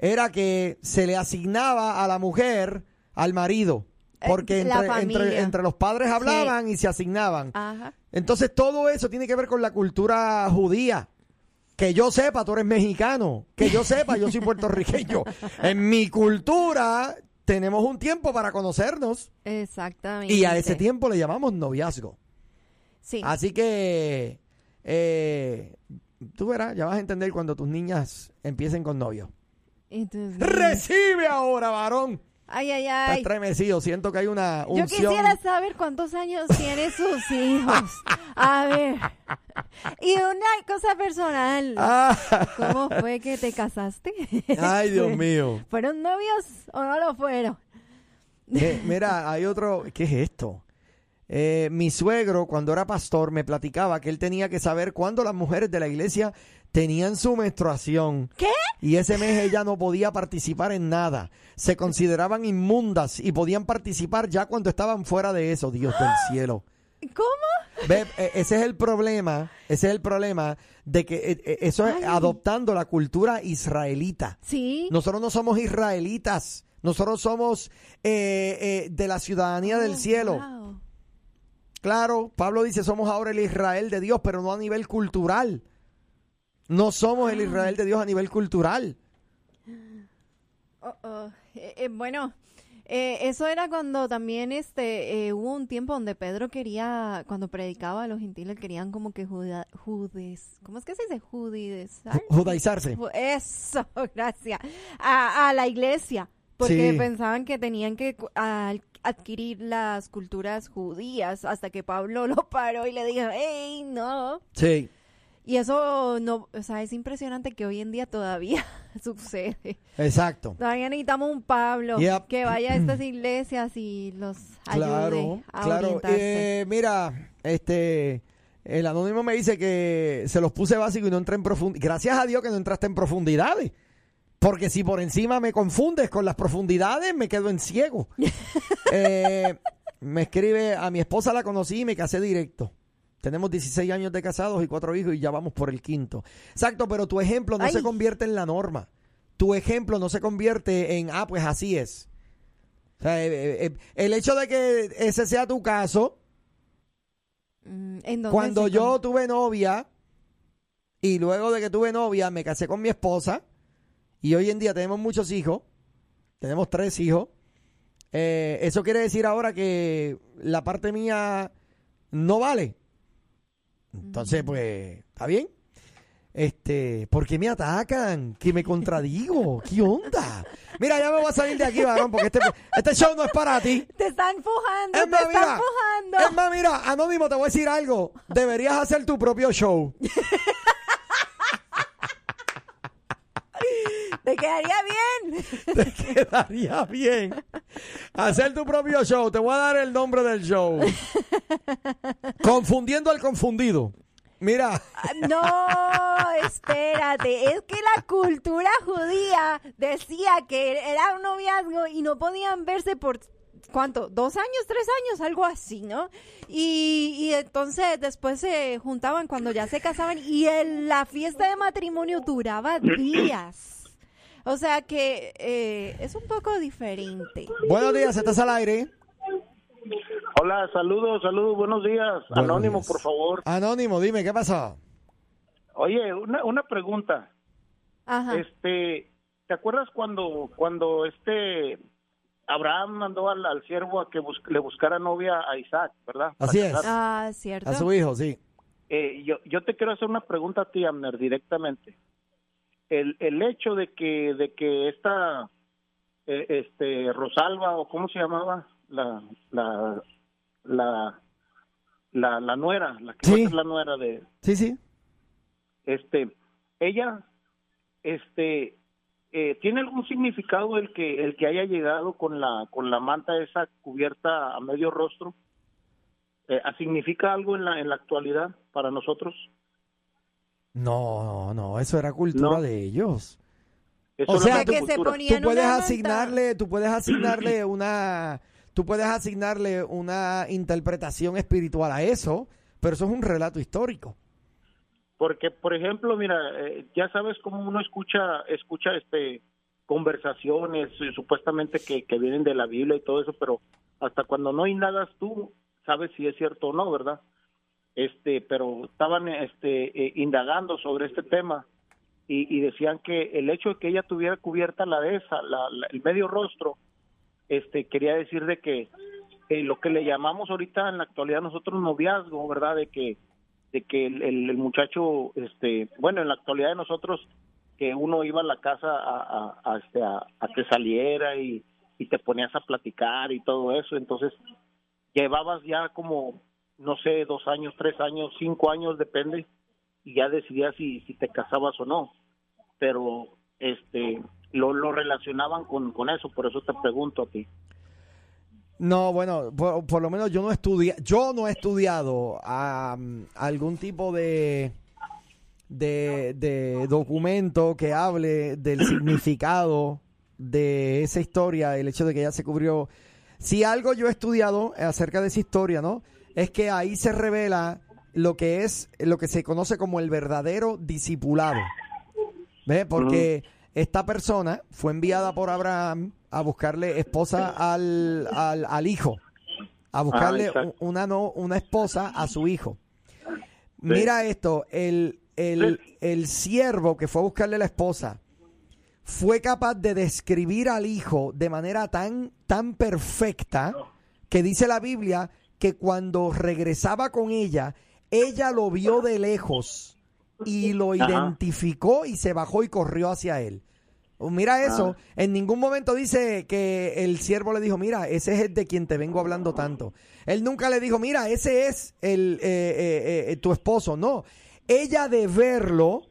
era que se le asignaba a la mujer al marido, porque Eh, la entre, entre, los padres hablaban y se asignaban. Ajá. Entonces todo eso tiene que ver con la cultura judía. Que yo sepa, tú eres mexicano. Que yo sepa, yo soy puertorriqueño. En mi cultura tenemos un tiempo para conocernos Exactamente. y a ese tiempo le llamamos noviazgo. Sí. Así que eh, tú verás, ya vas a entender cuando tus niñas empiecen con novio. Entonces, Recibe ahora, varón. Ay, ay, Está ay. estremecido. Siento que hay una Yo unción. quisiera saber cuántos años tienen sus hijos. A ver. Y una cosa personal. Ah, ¿Cómo fue que te casaste? ay, Dios mío. ¿Fueron novios o no lo fueron? Eh, mira, hay otro. ¿Qué es esto? Eh, mi suegro, cuando era pastor, me platicaba que él tenía que saber cuándo las mujeres de la iglesia tenían su menstruación. ¿Qué? Y ese mes ella no podía participar en nada. Se consideraban inmundas y podían participar ya cuando estaban fuera de eso, Dios del cielo. ¿Cómo? Ve, eh, ese es el problema, ese es el problema de que eh, eh, eso es Ay. adoptando la cultura israelita. Sí. Nosotros no somos israelitas, nosotros somos eh, eh, de la ciudadanía del Oh, cielo. wow. Claro, Pablo dice somos ahora el Israel de Dios, pero no a nivel cultural. No somos el Israel de Dios a nivel cultural. Oh, oh. Eh, eh, bueno, eh, eso era cuando también este eh, hubo un tiempo donde Pedro quería, cuando predicaba a los gentiles, querían como que juda, judes, ¿cómo es que se dice? Judizar. Ju- Judaizarse. Ju- Eso, gracias. A, a la iglesia. Porque Sí. pensaban que tenían que adquirir las culturas judías hasta que Pablo lo paró y le dijo, hey, no. Sí. Y eso no, o sea, es impresionante que hoy en día todavía sucede. Exacto. Todavía necesitamos un Pablo Yep. que vaya a estas iglesias y los ayude a claro. orientarse. Eh, mira, este, el anónimo me dice que se los puse básico y no entré en profundidad. Gracias a Dios que no entraste en profundidades. Porque si por encima me confundes con las profundidades, me quedo en ciego. Eh, me escribe, a mi esposa la conocí y me casé directo. Tenemos 16 años de casados y cuatro hijos y ya vamos por el quinto. Exacto, pero tu ejemplo no Ay. se convierte en la norma. Tu ejemplo no se convierte en, ah, pues así es. O sea, eh, eh, eh, el hecho de que ese sea tu caso, Mm, ¿en dónde cuando yo con- tuve novia y luego de que tuve novia me casé con mi esposa y hoy en día tenemos muchos hijos, tenemos tres hijos, eh, eso quiere decir ahora que la parte mía no vale. Entonces, pues, ¿está bien? Este, ¿por qué me atacan? ¿Que me contradigo? ¿Qué onda? Mira, ya me voy a salir de aquí, varón, porque este, este show no es para ti. Te están empujando, Es te más, están mira, empujando. es más, mira, Anónimo, te voy a decir algo. Deberías hacer tu propio show. Te quedaría bien. Te quedaría bien. Hacer tu propio show. Te voy a dar el nombre del show. Confundiendo al confundido. Mira, No, espérate. Es que la cultura judía decía que era un noviazgo y no podían verse por ¿cuánto? ¿Dos años? ¿Tres años? Algo así, ¿no? Y, y entonces después se juntaban cuando ya se casaban y el- la fiesta de matrimonio duraba días. O sea que eh, es un poco diferente. buenos días, estás al aire. Hola, saludos, saludos, buenos días. Buenos Anónimo, días. por favor. Anónimo, dime, ¿qué pasó? Oye, una, una pregunta. Ajá. Este, ¿te acuerdas cuando cuando este Abraham mandó al, al siervo a que bus- le buscara novia a Isaac, verdad? Así es. Ah, cierto. A su hijo, sí. Eh, yo, yo te quiero hacer una pregunta a ti, Amner, directamente. El, el hecho de que de que esta eh, este Rosalba o cómo se llamaba la la la la, la nuera, la que Sí. ser la nuera de Sí, sí. este ella este eh, ¿tiene algún significado el que el que haya llegado con la con la manta esa cubierta a medio rostro? Eh, ¿Significa algo en la en la actualidad para nosotros? No, no, eso era cultura No. de ellos. Eso O es sea, tú- que se cultura. ponían tú puedes asignarle, tú puedes asignarle una, tú puedes asignarle una interpretación espiritual a eso, pero eso es un relato histórico. Porque, por ejemplo, mira, eh, ya sabes cómo uno escucha, escucha este conversaciones eh, supuestamente que, que vienen de la Biblia y todo eso, pero hasta cuando no indagas tú, sabes si es cierto o no, ¿verdad? Este, pero estaban este, eh, indagando sobre este tema y, y decían que el hecho de que ella tuviera cubierta la de esa, la- la- el medio rostro, este, quería decir de que lo que le llamamos ahorita en la actualidad nosotros noviazgo, ¿verdad? De que de que el, el- muchacho, este, bueno, en la actualidad de nosotros, que uno iba a la casa a, a, a, este, a que saliera y, y te ponías a platicar y todo eso, entonces llevabas ya como, no sé, dos años, tres años, cinco años, depende, y ya decidías si, si te casabas o no, pero este lo, lo relacionaban con, con eso, por eso te pregunto a ti. No, bueno, por, lo menos yo no estudia, yo no he estudiado am, algún tipo de, de, de documento que hable del significado de esa historia, el hecho de que ella se cubrió. Si algo yo he estudiado acerca de esa historia, ¿no? Es que ahí se revela lo que es, lo que se conoce como el verdadero discipulado. ¿Ves? Porque esta persona fue enviada por Abraham a buscarle esposa al, al, al hijo, a buscarle u- una, no, una esposa a su hijo. Mira esto, el, el, el siervo que fue a buscarle la esposa fue capaz de describir al hijo de manera tan, tan perfecta que dice la Biblia que cuando regresaba con ella, ella lo vio de lejos y lo Ajá. identificó y se bajó y corrió hacia él. Oh, Mira eso, en ningún momento dice que el siervo le dijo, mira, ese es el de quien te vengo hablando tanto. Él nunca le dijo, mira, ese es el, eh, eh, eh, tu esposo. No, ella de verlo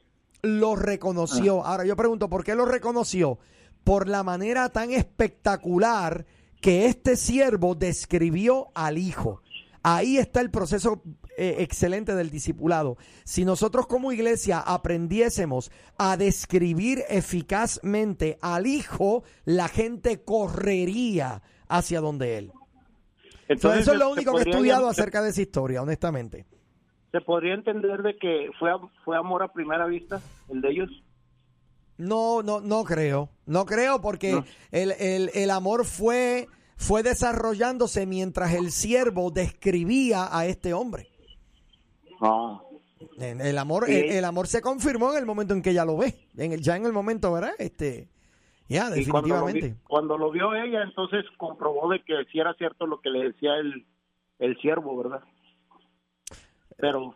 lo reconoció. Ahora yo pregunto, ¿por qué lo reconoció? Por la manera tan espectacular que este siervo describió al hijo. Ahí está el proceso eh, excelente del discipulado. Si nosotros como iglesia aprendiésemos a describir eficazmente al hijo, la gente correría hacia donde él. So, eso es lo único que he estudiado acerca de esa historia, honestamente. ¿Se podría entender de que fue, fue amor a primera vista el de ellos? No, no, no creo. No creo porque No. el, el- el amor fue, fue desarrollándose mientras el siervo describía a este hombre. Ah. El amor, Sí. el, amor se confirmó en el momento en que ella lo ve. En el, ya en el momento, ¿verdad? Este, ya, Y cuando lo, vi- definitivamente. cuando lo vio ella, entonces comprobó de que sí era cierto lo que le decía el, el siervo, ¿verdad? Pero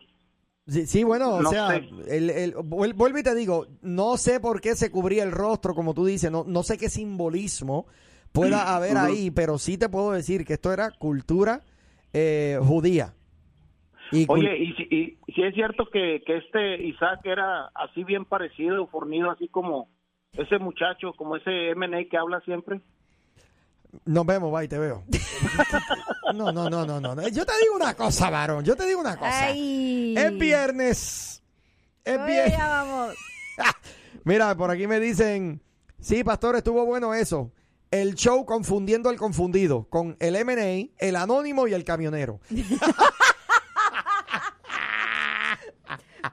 Sí, sí, bueno, o No sea, el, el- vuel- vuelvo y te digo, no sé por qué se cubría el rostro, como tú dices, no, no sé qué simbolismo pueda haber ahí, pero sí te puedo decir que esto era cultura eh, judía. Y Oye, y si, y si es cierto que, que este Isaac era así bien parecido, fornido, así como ese muchacho, como ese M&A que habla siempre. Nos vemos, bye, te veo. No, no, no, no, no. Yo te digo una cosa, varón, yo te digo una cosa. Ay. Es viernes. Es Oye, viernes. ya vamos. Mira, por aquí me dicen, sí, pastor, estuvo bueno eso. El show confundiendo al confundido con el M&A, el anónimo y el camionero.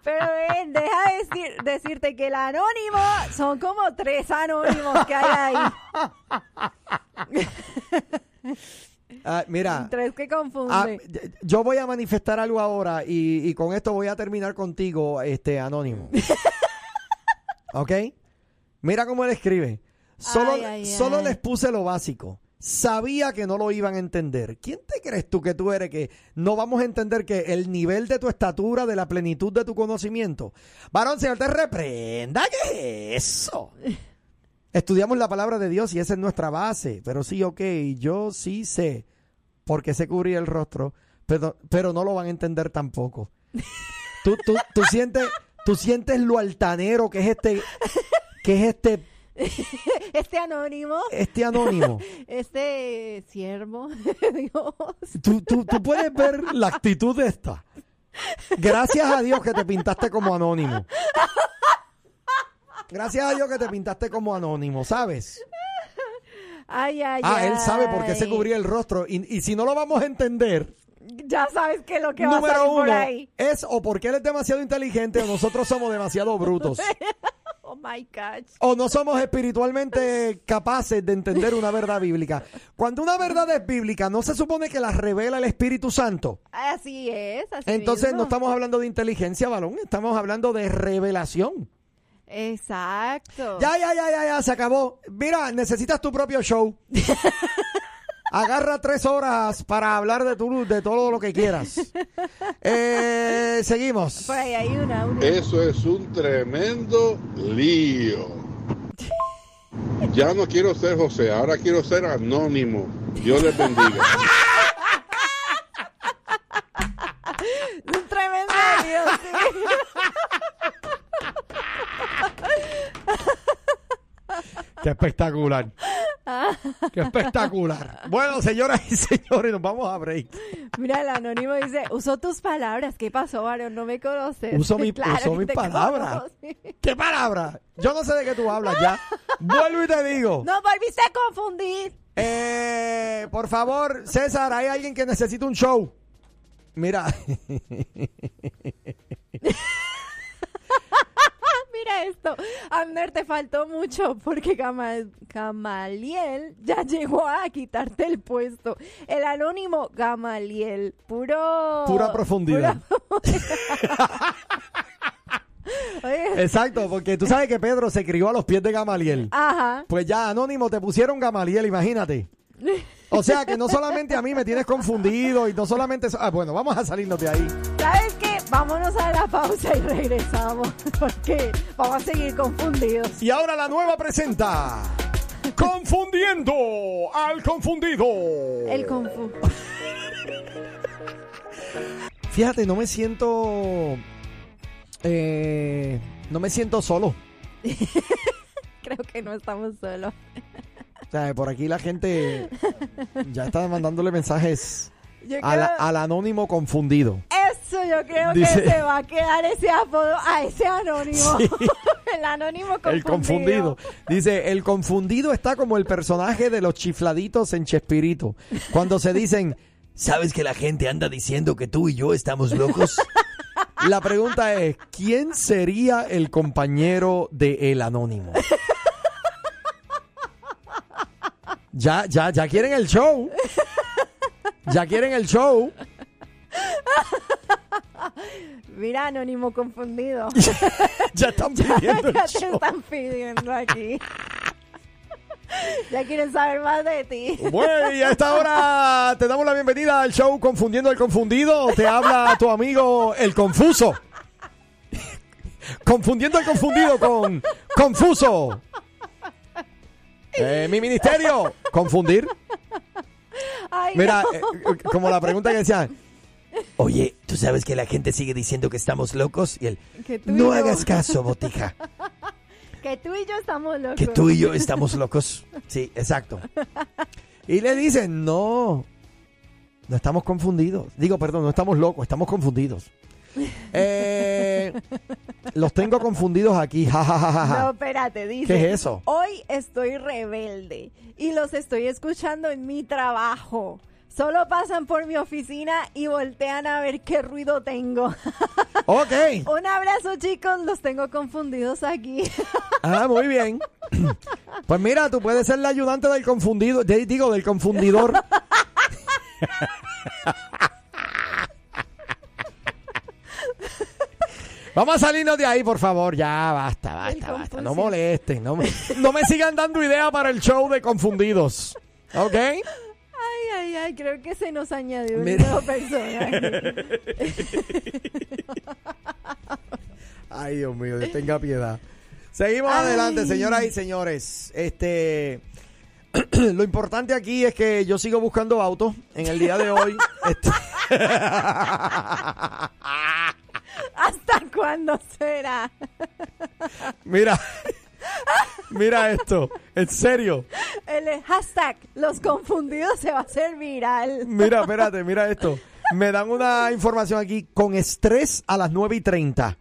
Pero ven, deja decir, decirte que el anónimo son como tres anónimos que hay ahí. Ah, mira, Tres que ah, confunden. yo voy a manifestar algo ahora y, y con esto voy a terminar contigo, este anónimo. ¿Ok? Mira cómo él escribe. Solo, Ay, ay, solo ay. les puse lo básico. Sabía que no lo iban a entender. ¿Quién te crees tú que tú eres que no vamos a entender que el nivel de tu estatura, de la plenitud de tu conocimiento? Varón, Señor, te reprenda. ¿Qué es eso? Estudiamos la palabra de Dios y esa es nuestra base. Pero sí, ok, yo sí sé porque se cubría el rostro, pero, pero no lo van a entender tampoco. Tú, tú, tú sientes, tú sientes lo altanero que es este, que es este Este anónimo, Este anónimo. este siervo de Dios. Tú, tú, tú puedes ver la actitud de esta. Gracias a Dios que te pintaste como anónimo. Gracias a Dios que te pintaste como anónimo, ¿sabes? Ay, ay, Ah, él sabe por qué se cubría el rostro. Y, y si no lo vamos a entender, Ya sabes que lo que va a salir por ahí. es o porque él es demasiado inteligente o nosotros somos demasiado brutos. Oh my gosh. O no somos espiritualmente capaces de entender una verdad bíblica. Cuando una verdad es bíblica, ¿no se supone que la revela el Espíritu Santo? Así es, así Entonces mismo. no estamos hablando de inteligencia, balón, estamos hablando de revelación. Exacto. Ya, ya, ya, ya, ya, se acabó. Mira, necesitas tu propio show. Agarra tres horas para hablar de, tu, de todo lo que quieras. Eh, seguimos. Por ahí hay una. una. Eso es un tremendo lío. Ya no quiero ser José, ahora quiero ser anónimo. Dios les bendiga. Un tremendo lío, sí. Qué espectacular. Qué espectacular. Bueno, señoras y señores, nos vamos a break. Mira, el anónimo dice, usó tus palabras. ¿Qué pasó, Varón? ¿No me conoces? Uso mi- Claro uso mis palabras. conocí. ¿Qué palabra? Yo no sé de qué tú hablas ya. Vuelvo y te digo. No volviste a confundir. Eh, por favor, César, hay alguien que necesita un show. Mira, Mira esto. Abner, te faltó mucho porque Gama- Gamaliel ya llegó a quitarte el puesto. El anónimo Gamaliel, puro... pura profundidad. pura- Oye, Exacto, porque tú sabes que Pedro se crió a los pies de Gamaliel. ajá. Pues ya, Anónimo, te pusieron Gamaliel, imagínate. O sea que no solamente a mí me tienes confundido y no solamente... Ah, bueno, vamos a salirnos de ahí. ¿Sabes qué? Vámonos a la pausa y regresamos porque vamos a seguir confundidos. Y ahora la nueva presenta... Confundiendo al confundido. El confu... Fíjate, no me siento... eh, no me siento solo. Creo que no estamos solos. O sea, por aquí la gente ya está mandándole mensajes al, anónimo confundido. Eso yo creo Dice- que se va a quedar ese apodo a ese anónimo. Sí. el anónimo confundido. El confundido. Dice, el confundido está como el personaje de los chifladitos en Chespirito. Cuando se dicen, ¿sabes que la gente anda diciendo que tú y yo estamos locos? La pregunta es, ¿quién sería el compañero de el anónimo? Ya, ya, ya quieren el show. Ya quieren el show. Mira, anónimo confundido. Ya están pidiendo el ya te show. están pidiendo aquí. ya quieren saber más de ti. Bueno, y a esta hora te damos la bienvenida al show Confundiendo al Confundido. Te habla tu amigo El Confuso. Confundiendo al Confundido con Confuso. Eh, mi ministerio, confundir. Ay, Mira, no. eh, eh, como la pregunta que decían. Oye, ¿tú sabes que la gente sigue diciendo que estamos locos? Y él, no yo- hagas caso, botija. Que tú y yo estamos locos. que tú y yo estamos locos. Sí, exacto. Y le dicen, no, no estamos confundidos. Digo, perdón, no estamos locos, estamos confundidos. Eh, los tengo confundidos aquí. ja, ja, ja. No, espérate, dice. ¿Qué es eso? Hoy estoy rebelde y los estoy escuchando en mi trabajo. Solo pasan por mi oficina y voltean a ver qué ruido tengo. Ok. Un abrazo, chicos. Los tengo confundidos aquí. Ah, muy bien. Pues mira, tú puedes ser la ayudante del confundido, digo, del confundidor. Vamos a salirnos de ahí, por favor. Ya, basta, basta, basta. No molesten. No me, no me sigan dando idea para el show de confundidos. ¿Ok? Ay, ay, ay. Creo que se nos añadió un nuevo personaje. Ay, Dios mío, Dios tenga piedad. Seguimos Ay. adelante, señoras y señores. Este, lo importante aquí es que yo sigo buscando autos en el día de hoy. Este- ¿Hasta cuándo será? mira, Mira esto, en serio. El hashtag Los Confundidos se va a hacer viral. Mira, espérate, mira esto. Me dan una información aquí con estrés a las 9 y 30.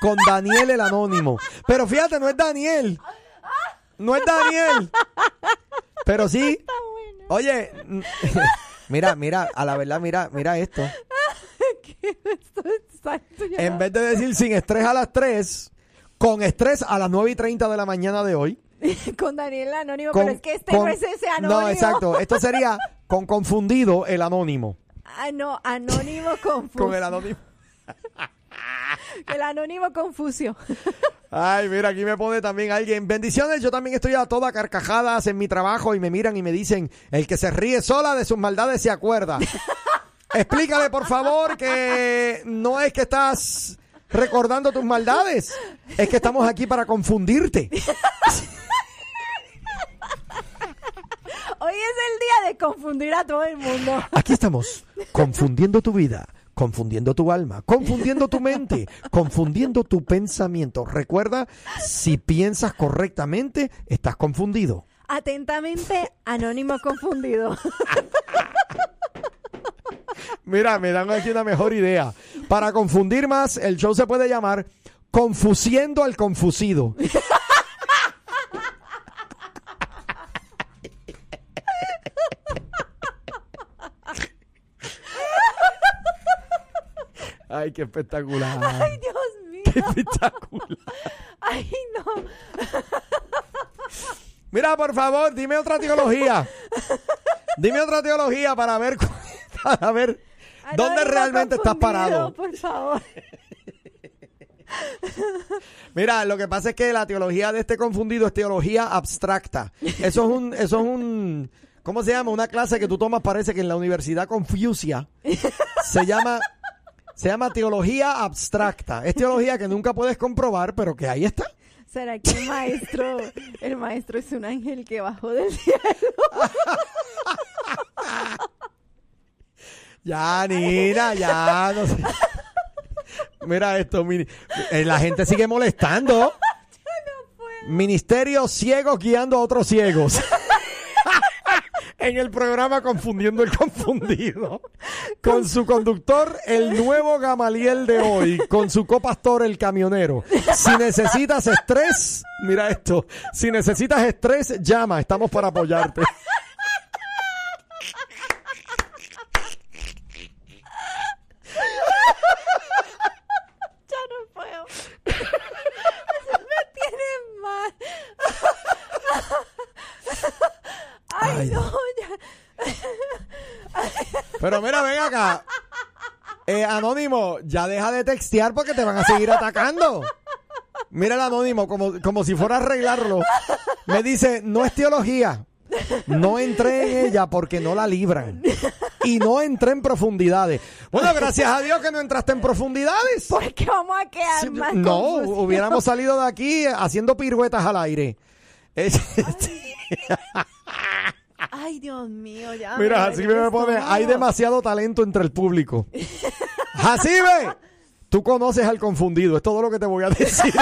Con Daniel el anónimo. Pero fíjate, no es Daniel. No es Daniel. Pero sí. Oye, mira, mira, a la verdad, mira, mira esto. ¿Qué esto exacto? Ya En vez de decir sin estrés a las 3, con estrés a las 9 y 30 de la mañana de hoy. Con Daniel Anónimo, Con- pero es que este con- no es ese anónimo. No, exacto. Esto sería con confundido el anónimo. Ah, no, anónimo confuso. Con el anónimo. El anónimo confucio. Ay, mira, aquí me pone también alguien. Bendiciones, yo también estoy a toda carcajadas en mi trabajo y me miran y me dicen, el que se ríe sola de sus maldades se acuerda. Explícale, por favor, que no es que estás recordando tus maldades, es que estamos aquí para confundirte. Hoy es el día de confundir a todo el mundo. Aquí estamos, confundiendo tu vida, confundiendo tu alma, confundiendo tu mente, confundiendo tu pensamiento. Recuerda, si piensas correctamente, estás confundido. Atentamente, anónimo confundido. Mira, me dan aquí una mejor idea. Para confundir más, el show se puede llamar Confusiendo al Confusido. Ay, qué espectacular. Ay, Dios mío. Qué espectacular. Ay, no. Mira, por favor, dime otra teología. Dime otra teología para ver, cu- para ver dónde realmente estás parado. Por favor. Mira, lo que pasa es que la teología de este confundido es teología abstracta. Eso es un, eso es un, ¿cómo se llama? Una clase que tú tomas, parece que en la Universidad Confucia. Se llama, se llama teología abstracta. Es teología que nunca puedes comprobar, pero que ahí está. ¿Será que el maestro, el maestro es un ángel que bajó del cielo? Ya, Nina, ya. no sé. Mira esto, mini- eh, la gente sigue molestando. Ministerio ciegos guiando a otros ciegos. en el programa Confundiendo el Confundido. Con su conductor, el nuevo Gamaliel de hoy. Con su copastor, el camionero. Si necesitas estrés, mira esto. Si necesitas estrés, llama. Estamos para apoyarte. Ya no puedo. Me tienen mal. Ay, no, ya. Pero mira, ven acá. Eh, anónimo, ya deja de textear porque te van a seguir atacando. Mira el anónimo, como, como si fuera a arreglarlo. Me dice, no es teología. No entré en ella porque no la libran. Y no entré en profundidades. Bueno, gracias a Dios que no entraste en profundidades. Porque vamos a quedar Sí, más no, hubiéramos salido de aquí haciendo piruetas al aire. Ay, Dios mío, ya. Mira, así me pone, hay demasiado talento entre el público. Jacibe, tú conoces al confundido, es todo lo que te voy a decir.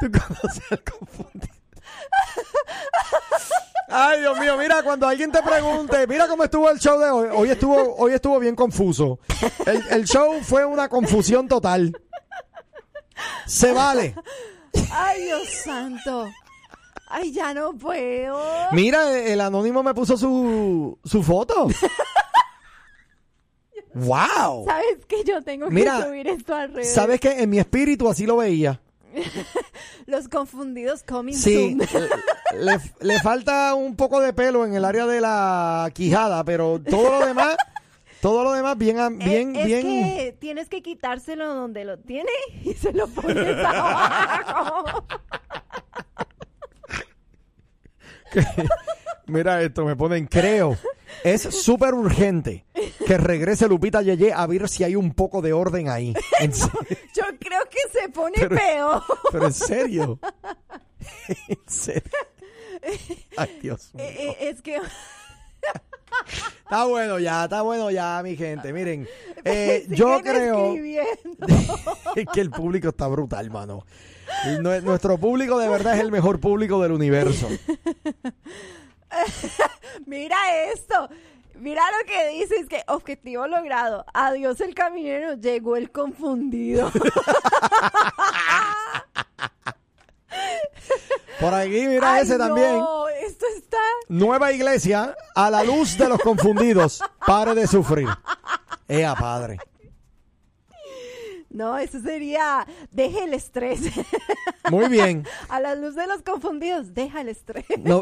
tú conoces al confundido. Ay, Dios mío, mira, cuando alguien te pregunte, mira cómo estuvo el show de hoy. Hoy estuvo, hoy estuvo bien confuso. El, el show fue una confusión total. Se vale. Ay, Dios santo. Ay, ya no puedo. Mira, el anónimo me puso su, su foto. ¡Wow! ¿Sabes que yo tengo que Mira, subir esto al redes? ¿Sabes que En mi espíritu así lo veía. Los confundidos coming Sí, soon. le, le falta un poco de pelo en el área de la quijada, pero todo lo demás, todo lo demás bien, a- bien, es, es bien. que tienes que quitárselo donde lo tiene y se lo pones abajo. Mira esto, me ponen, creo, es súper urgente que regrese Lupita Yeye a ver si hay un poco de orden ahí. Yo creo que se pone Pero- peor. Pero en serio. En serio. Ay, Dios mío. Eh, eh, es que Está bueno ya, está bueno ya, mi gente. Miren, eh, Siguen yo creo que el público está brutal, hermano. Nue- Nuestro público de verdad es el mejor público del universo. Mira esto. Mira lo que dice, es que objetivo logrado. Adiós el caminero, llegó el confundido. Por aquí, mira Ay, ese también. No, esto está. Nueva iglesia a la luz de los confundidos. Pare de sufrir. Ea, padre. No, eso sería. Deje el estrés. Muy bien. A la luz de los confundidos, deja el estrés. No-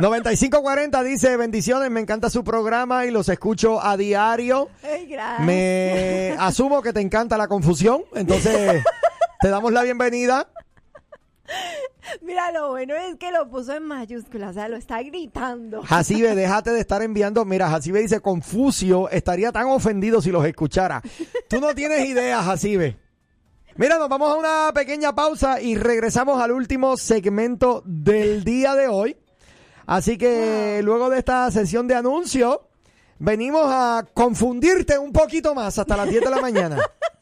9540 dice, bendiciones, me encanta su programa y los escucho a diario. Ay, gracias. Me asumo que te encanta la confusión, entonces te damos la bienvenida. Mira, lo bueno es que lo puso en mayúsculas, o sea, lo está gritando. Jacibe, déjate de estar enviando. Mira, Jacibe dice, Confucio estaría tan ofendido si los escuchara. Tú no tienes idea, Jacibe. Mira, nos vamos a una pequeña pausa y regresamos al último segmento del día de hoy. Así que luego de esta sesión de anuncios, venimos a confundirte un poquito más hasta las 10 de la mañana.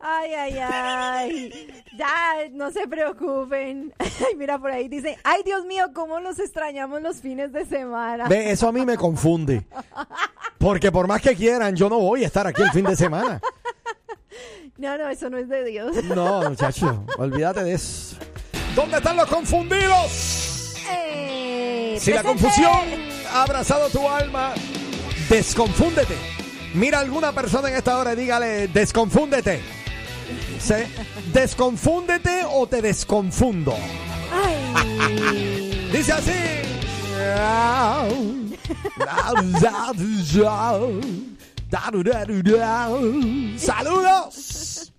Ay, ay, ay. Ya, no se preocupen. Ay, mira, por ahí dice, ay, Dios mío, cómo los extrañamos los fines de semana. Ve, eso a mí me confunde. Porque por más que quieran, yo no voy a estar aquí el fin de semana. No, no, eso no es de Dios. No, muchacho, olvídate de eso. ¿Dónde están los confundidos? Eh, Si la confusión ha abrazado tu alma, desconfúndete. Mira a alguna persona en esta hora y dígale, desconfúndete. ¿Sí? ¿Desconfúndete o te desconfundo? Ay. Dice así. Saludos.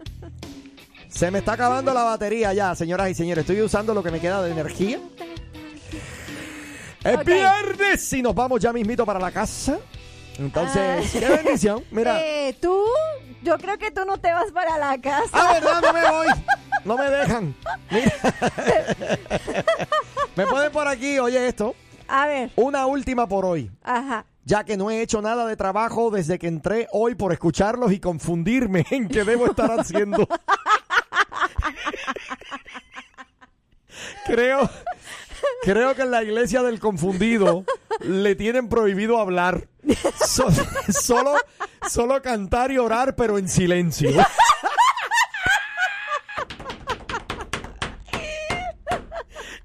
Se me está acabando la batería ya, señoras y señores. Estoy usando lo que me queda de energía. Es viernes y nos vamos ya mismito para la casa. Entonces, qué bendición. Mira. Ah. Eh, tú, yo creo que tú no te vas para la casa. Ah, verdad, no me voy. No me dejan. Mira. me ponen por aquí, oye esto. A ver, Una última por hoy. ajá. Ya que no he hecho nada de trabajo desde que entré hoy por escucharlos y confundirme en qué debo estar haciendo. creo, creo que en la iglesia del confundido le tienen prohibido hablar. So- solo, solo cantar y orar, pero en silencio.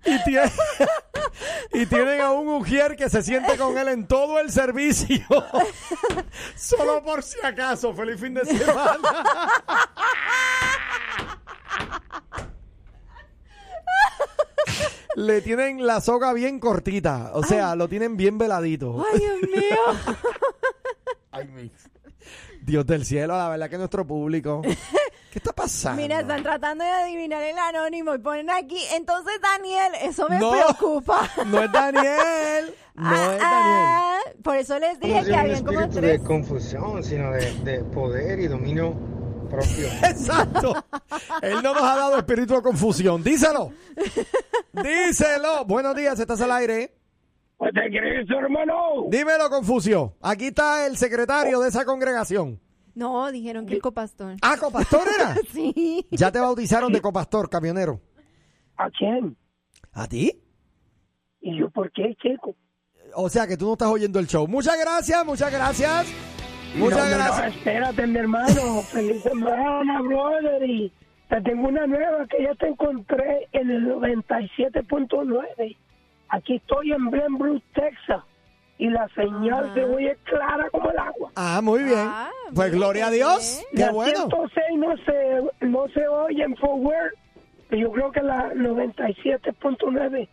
Y, y tienen a un ujier que se siente con él en todo el servicio. Solo por si acaso. Feliz fin de semana. Le tienen la soga bien cortita. O sea, lo tienen bien veladito. Ay, Dios mío. Ay, mi- Dios del cielo, la verdad que nuestro público. ¿Qué está pasando? Mira, están tratando de adivinar el anónimo y ponen aquí. Entonces, Daniel, eso me No. preocupa. No es Daniel. No Ah, es Daniel. ah, por eso les No dije es que un habían como tres. de confusión, sino de, de poder y dominio propio. Exacto. Él no nos ha dado espíritu de confusión. Díselo. Díselo. Buenos días, estás al aire. ¿Qué te crees, hermano? Dímelo, Confucio. Aquí está el secretario de esa congregación. No, dijeron que el copastor. Ah, copastor era. Sí. Ya te bautizaron de copastor, camionero. ¿A quién? ¿A ti? ¿Y yo por qué, chico? O sea que tú no estás oyendo el show. Muchas gracias, muchas gracias. Muchas No, no, no, gracias. espérate, mi hermano. Feliz semana, brother. Y te tengo una nueva que ya te encontré en el 97.9. Aquí estoy en Glenbrook, Texas. Y la señal Ajá. se oye clara como el agua. Ah, muy bien. Ah, Pues muy gloria a. Dios. Qué la bueno. 106 no se, no se oye en Forward. pero Yo creo que la 97.9,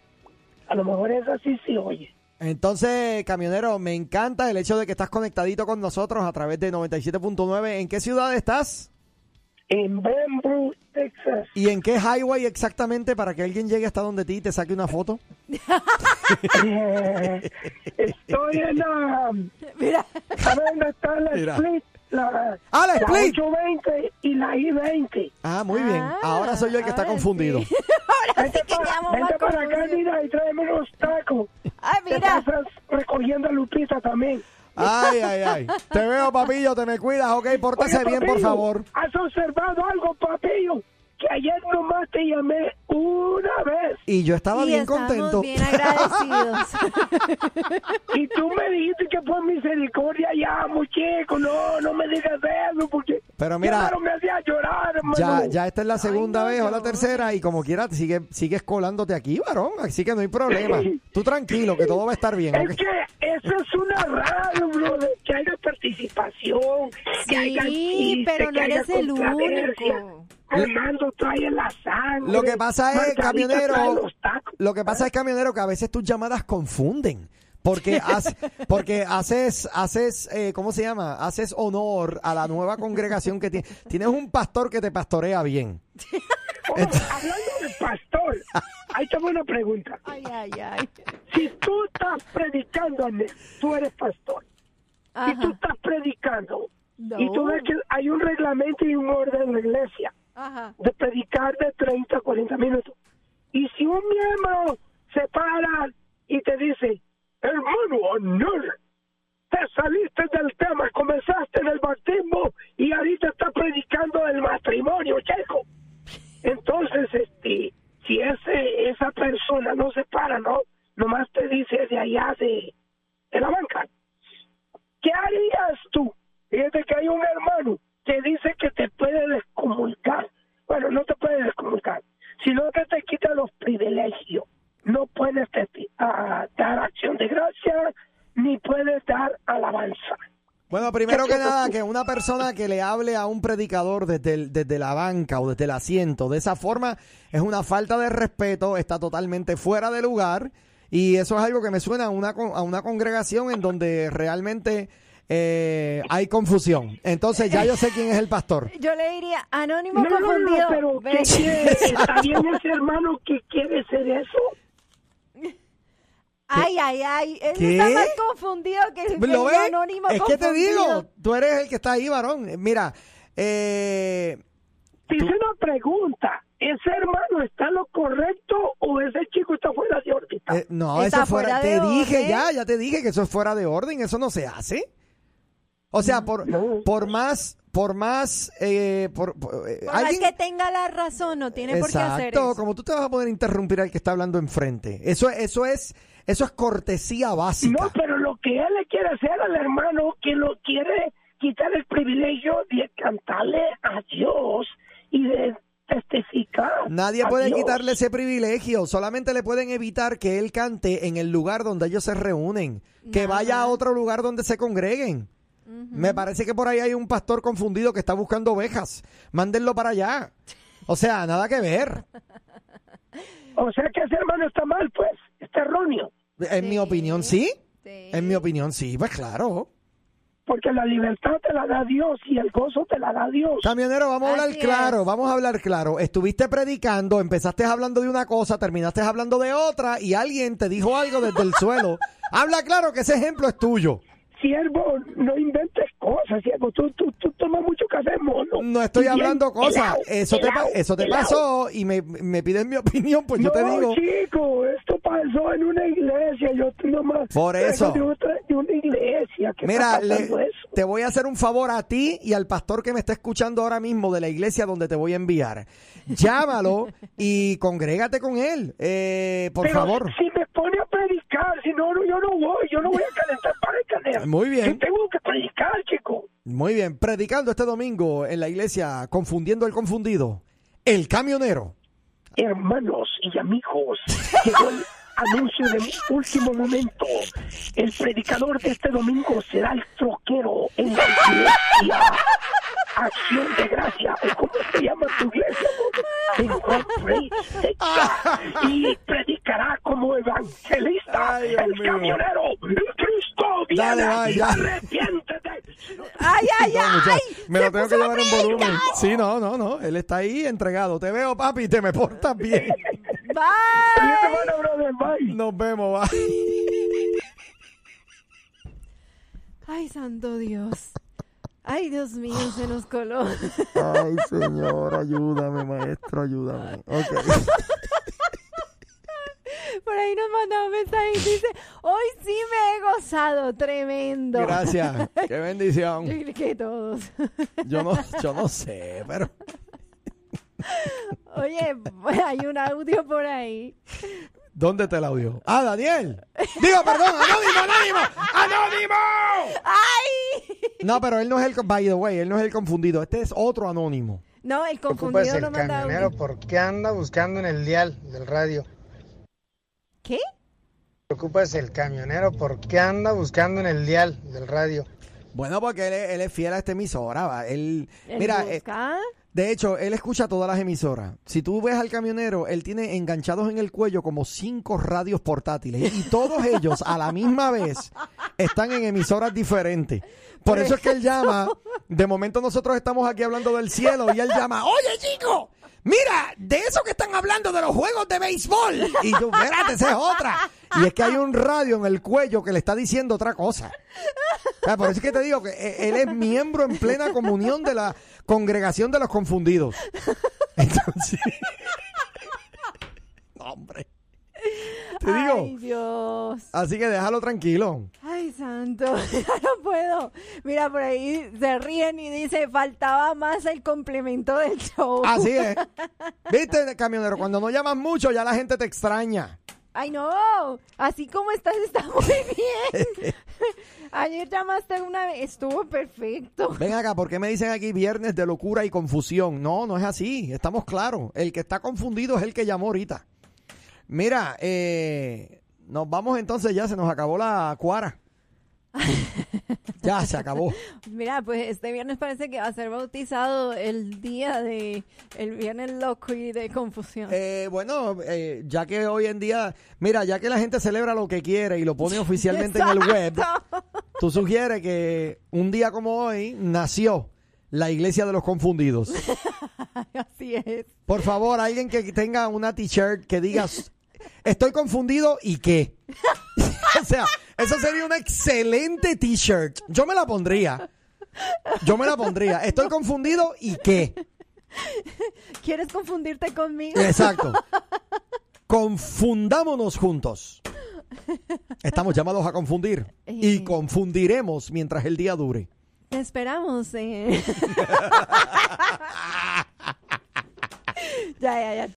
a lo mejor esa sí se oye. Entonces, camionero, me encanta el hecho de que estás conectadito con nosotros a través de 97.9. ¿En qué ciudad estás? En Glenbrook, Texas. ¿Y en qué highway exactamente para que alguien llegue hasta donde ti y te saque una foto? Eh, estoy en la... Mira, ¿Sabes dónde está la Mira. split? La, Ah, la split. 820 y la I-20. Ah, muy bien. Ah, Ahora soy yo el que está confundido. sí. Ahora sí Vente, que pa- llamo más vente para acá, mira, y tráeme unos tacos. Ay, te mira. pasas recogiendo a Lupita también. Ay, ay, ay. Te veo, papillo, te me cuidas, ok, pórtase Oye, bien, por favor. ¿Has observado algo, papillo? Que ayer nomás te llamé una vez Y yo estaba y bien contento. bien agradecidos. y tú me dijiste que por misericordia ya, muchico, no, no me digas eso porque Pero mira, ya no me hacía llorar, hermano. Ya, ya esta es la segunda no, vez o la no. tercera y como quiera sigue, sigues colándote aquí, varón. Así que no hay problema. Tú tranquilo, que todo va a estar bien. Es que eso es una radio, brother, que haya participación, que haya Sí, chiste, pero que no haya eres el único. Armando trae la sangre. Lo que pasa es, camionero, lo que pasa es, camionero, que a veces tus llamadas confunden. Porque, hace- porque haces, haces eh, ¿cómo se llama? Haces honor a la nueva congregación que tienes. Tienes un pastor que te pastorea bien. Oh, hablando de pastor, ahí tengo una pregunta. Ay, ay, ay. Si tú estás predicando, tú eres pastor, y tú Ajá. estás predicando, No. y tú ves que hay un reglamento y un orden en la iglesia De predicar de 30 a 40 minutos. Y si un miembro se para y te dice, hermano, Anel, te saliste del tema, comenzaste en el bautismo y ahorita estás predicando el matrimonio, checo. Entonces, este, si ese, esa persona no se para, ¿no? Nomás te dice de allá de, de la banca. ¿Qué harías tú? Fíjate que hay un hermano que dice que te puede descomunicar. Bueno, no te puede descomunicar, sino que te quita los privilegios. No puedes ah, dar acción de gracia, ni puedes dar alabanza. Bueno, primero que nada, que una persona que le hable a un predicador desde, el- desde la banca o desde el asiento de esa forma es una falta de respeto, está totalmente fuera de lugar y eso es algo que me suena a una, a una congregación en donde realmente eh, hay confusión. Entonces ya yo sé quién es el pastor. Yo le diría, anónimo No, no, no, confundido. pero ven. ¿qué quiere? ¿Está bien ese hermano que quiere ser eso? Ay, ay, ay. Él ¿Qué? está más confundido que el, ¿Lo el ves? anónimo Es que te confundido. digo, tú eres el que está ahí, varón. Mira, eh, Dice una pregunta. ¿Ese hermano está en lo correcto o ese chico está fuera de órbita? eh, no, Está eso fuera, fuera te de dije orden. ya, ya te dije que eso es fuera de orden, eso no se hace. O sea, por, por más, por más, eh, por, por, eh, Por más alguien- que tenga la razón, no tiene por qué hacer Exacto, eso. como tú te vas a poder interrumpir al que está hablando enfrente. Eso, eso es, eso es cortesía básica. No, pero lo que él le quiere hacer al hermano que lo quiere quitar el privilegio de cantarle a Dios y de testificar. Nadie a puede Dios. quitarle ese privilegio, solamente le pueden evitar que él cante en el lugar donde ellos se reúnen, que Nada vaya a otro lugar donde se congreguen. Me parece que por ahí hay un pastor confundido que está buscando ovejas. Mándenlo para allá. O sea, nada que ver. O sea que ese hermano está mal, pues. Está erróneo. En mi opinión, sí. Sí. En mi opinión, sí, pues claro. Porque la libertad te la da Dios y el gozo te la da Dios. Camionero, vamos a hablar Así claro, es. vamos a hablar claro. Estuviste predicando, empezaste hablando de una cosa, terminaste hablando de otra y alguien te dijo algo desde el suelo. Habla claro que ese ejemplo es tuyo. Siervo, no inventes cosas, siervo. Tú, tú, tú tomas mucho café, mono. No estoy hablando cosas. helado, Eso te, eso te helado. pasó y me, me pides mi opinión, pues yo no, te digo. chico, esto pasó en una iglesia. Yo estoy nomás. Por eso. De, otra, de una iglesia. Mira, le- te voy a hacer un favor a ti y al pastor que me está escuchando ahora mismo de la iglesia donde te voy a enviar. Llámalo y congrégate con él, eh, por Pero favor. Si me pone a predicar, si no, no, yo no voy. Yo no voy a calentar para el Muy bien. Yo tengo que predicar, chico. Muy bien, predicando este domingo en la iglesia, confundiendo el confundido, el camionero. Hermanos y amigos, llegó el anuncio de último momento. El predicador de este domingo será el troquero en la iglesia. Acción de gracia, cómo se llama tu iglesia, y predicará como evangelista Ay, el mío. camionero. Cristo viene, Dale, vaya. arrepiéntete. Ay, ay, No, ay. me lo tengo que llevar en volumen. Sí, no, no, no. Él está ahí entregado. Te veo, papi, te me portas bien. Bye. semana, brother, bye. Nos vemos, bye. Ay, santo Dios. Ay, Dios mío, se nos coló. Ay, señor, ayúdame, maestro, ayúdame. Ok. Por ahí nos mandado un mensaje y dice, hoy sí me he gozado, tremendo. Gracias. Qué bendición. que todos. Yo no, yo no sé, pero Oye, pues, hay un audio por ahí. ¿dónde te el audio? Ah, Daniel. Digo, perdón, anónimo, anónimo, anónimo. ¡Ay! No, pero él no es el, by the way, él no es el confundido. Este es otro anónimo. No, el Preocupa confundido el no manda camionero audio. por qué anda buscando en el dial del radio. ¿Qué? Preocupa el camionero por qué anda buscando en el dial del radio. Bueno, porque él, es- él es fiel a esta emisora. va. Él, ¿El mira, eh, busca? De hecho, él escucha todas las emisoras. Si tú ves al camionero, él tiene enganchados en el cuello como cinco radios portátiles y todos ellos a la misma vez están en emisoras diferentes. Por eso es que él llama. De momento nosotros estamos aquí hablando del cielo y él llama, oye chico, mira, de eso que están hablando de los juegos de béisbol. Y tú, espérate, esa es otra. Y es que hay un radio en el cuello que le está diciendo otra cosa. Ah, por eso es que te digo que eh, él es miembro en plena comunión de la congregación de los confundidos. Entonces, hombre. Te digo. Ay, Dios. Así que déjalo tranquilo. Ay, santo, ya no puedo. Mira, por ahí se ríen y dice, faltaba más el complemento del show. Así es. ¿Viste, camionero? Cuando no llamas mucho, ya la gente te extraña. Ay, no, así como estás está muy bien. Ayer llamaste una vez, estuvo perfecto. Ven acá, ¿por qué me dicen aquí viernes de locura y confusión? No, no es así. Estamos claros. El que está confundido es el que llamó ahorita. Mira, eh, nos vamos entonces ya, se nos acabó la cuara. ya se acabó. Mira, pues este viernes parece que va a ser bautizado el día de el viernes loco y de confusión. Eh, bueno, eh, ya que hoy en día, mira, ya que la gente celebra lo que quiere y lo pone oficialmente en el web, tú sugieres que un día como hoy nació la iglesia de los confundidos. Así es. Por favor, alguien que tenga una t-shirt que diga estoy confundido y qué. o sea, eso sería una excelente t-shirt. Yo me la pondría. Yo me la pondría. Estoy confundido y qué. ¿Quieres confundirte conmigo? Exacto. Confundámonos juntos. Estamos llamados a confundir y Eh. confundiremos mientras el día dure. Te esperamos. eh. ya, ya, ya.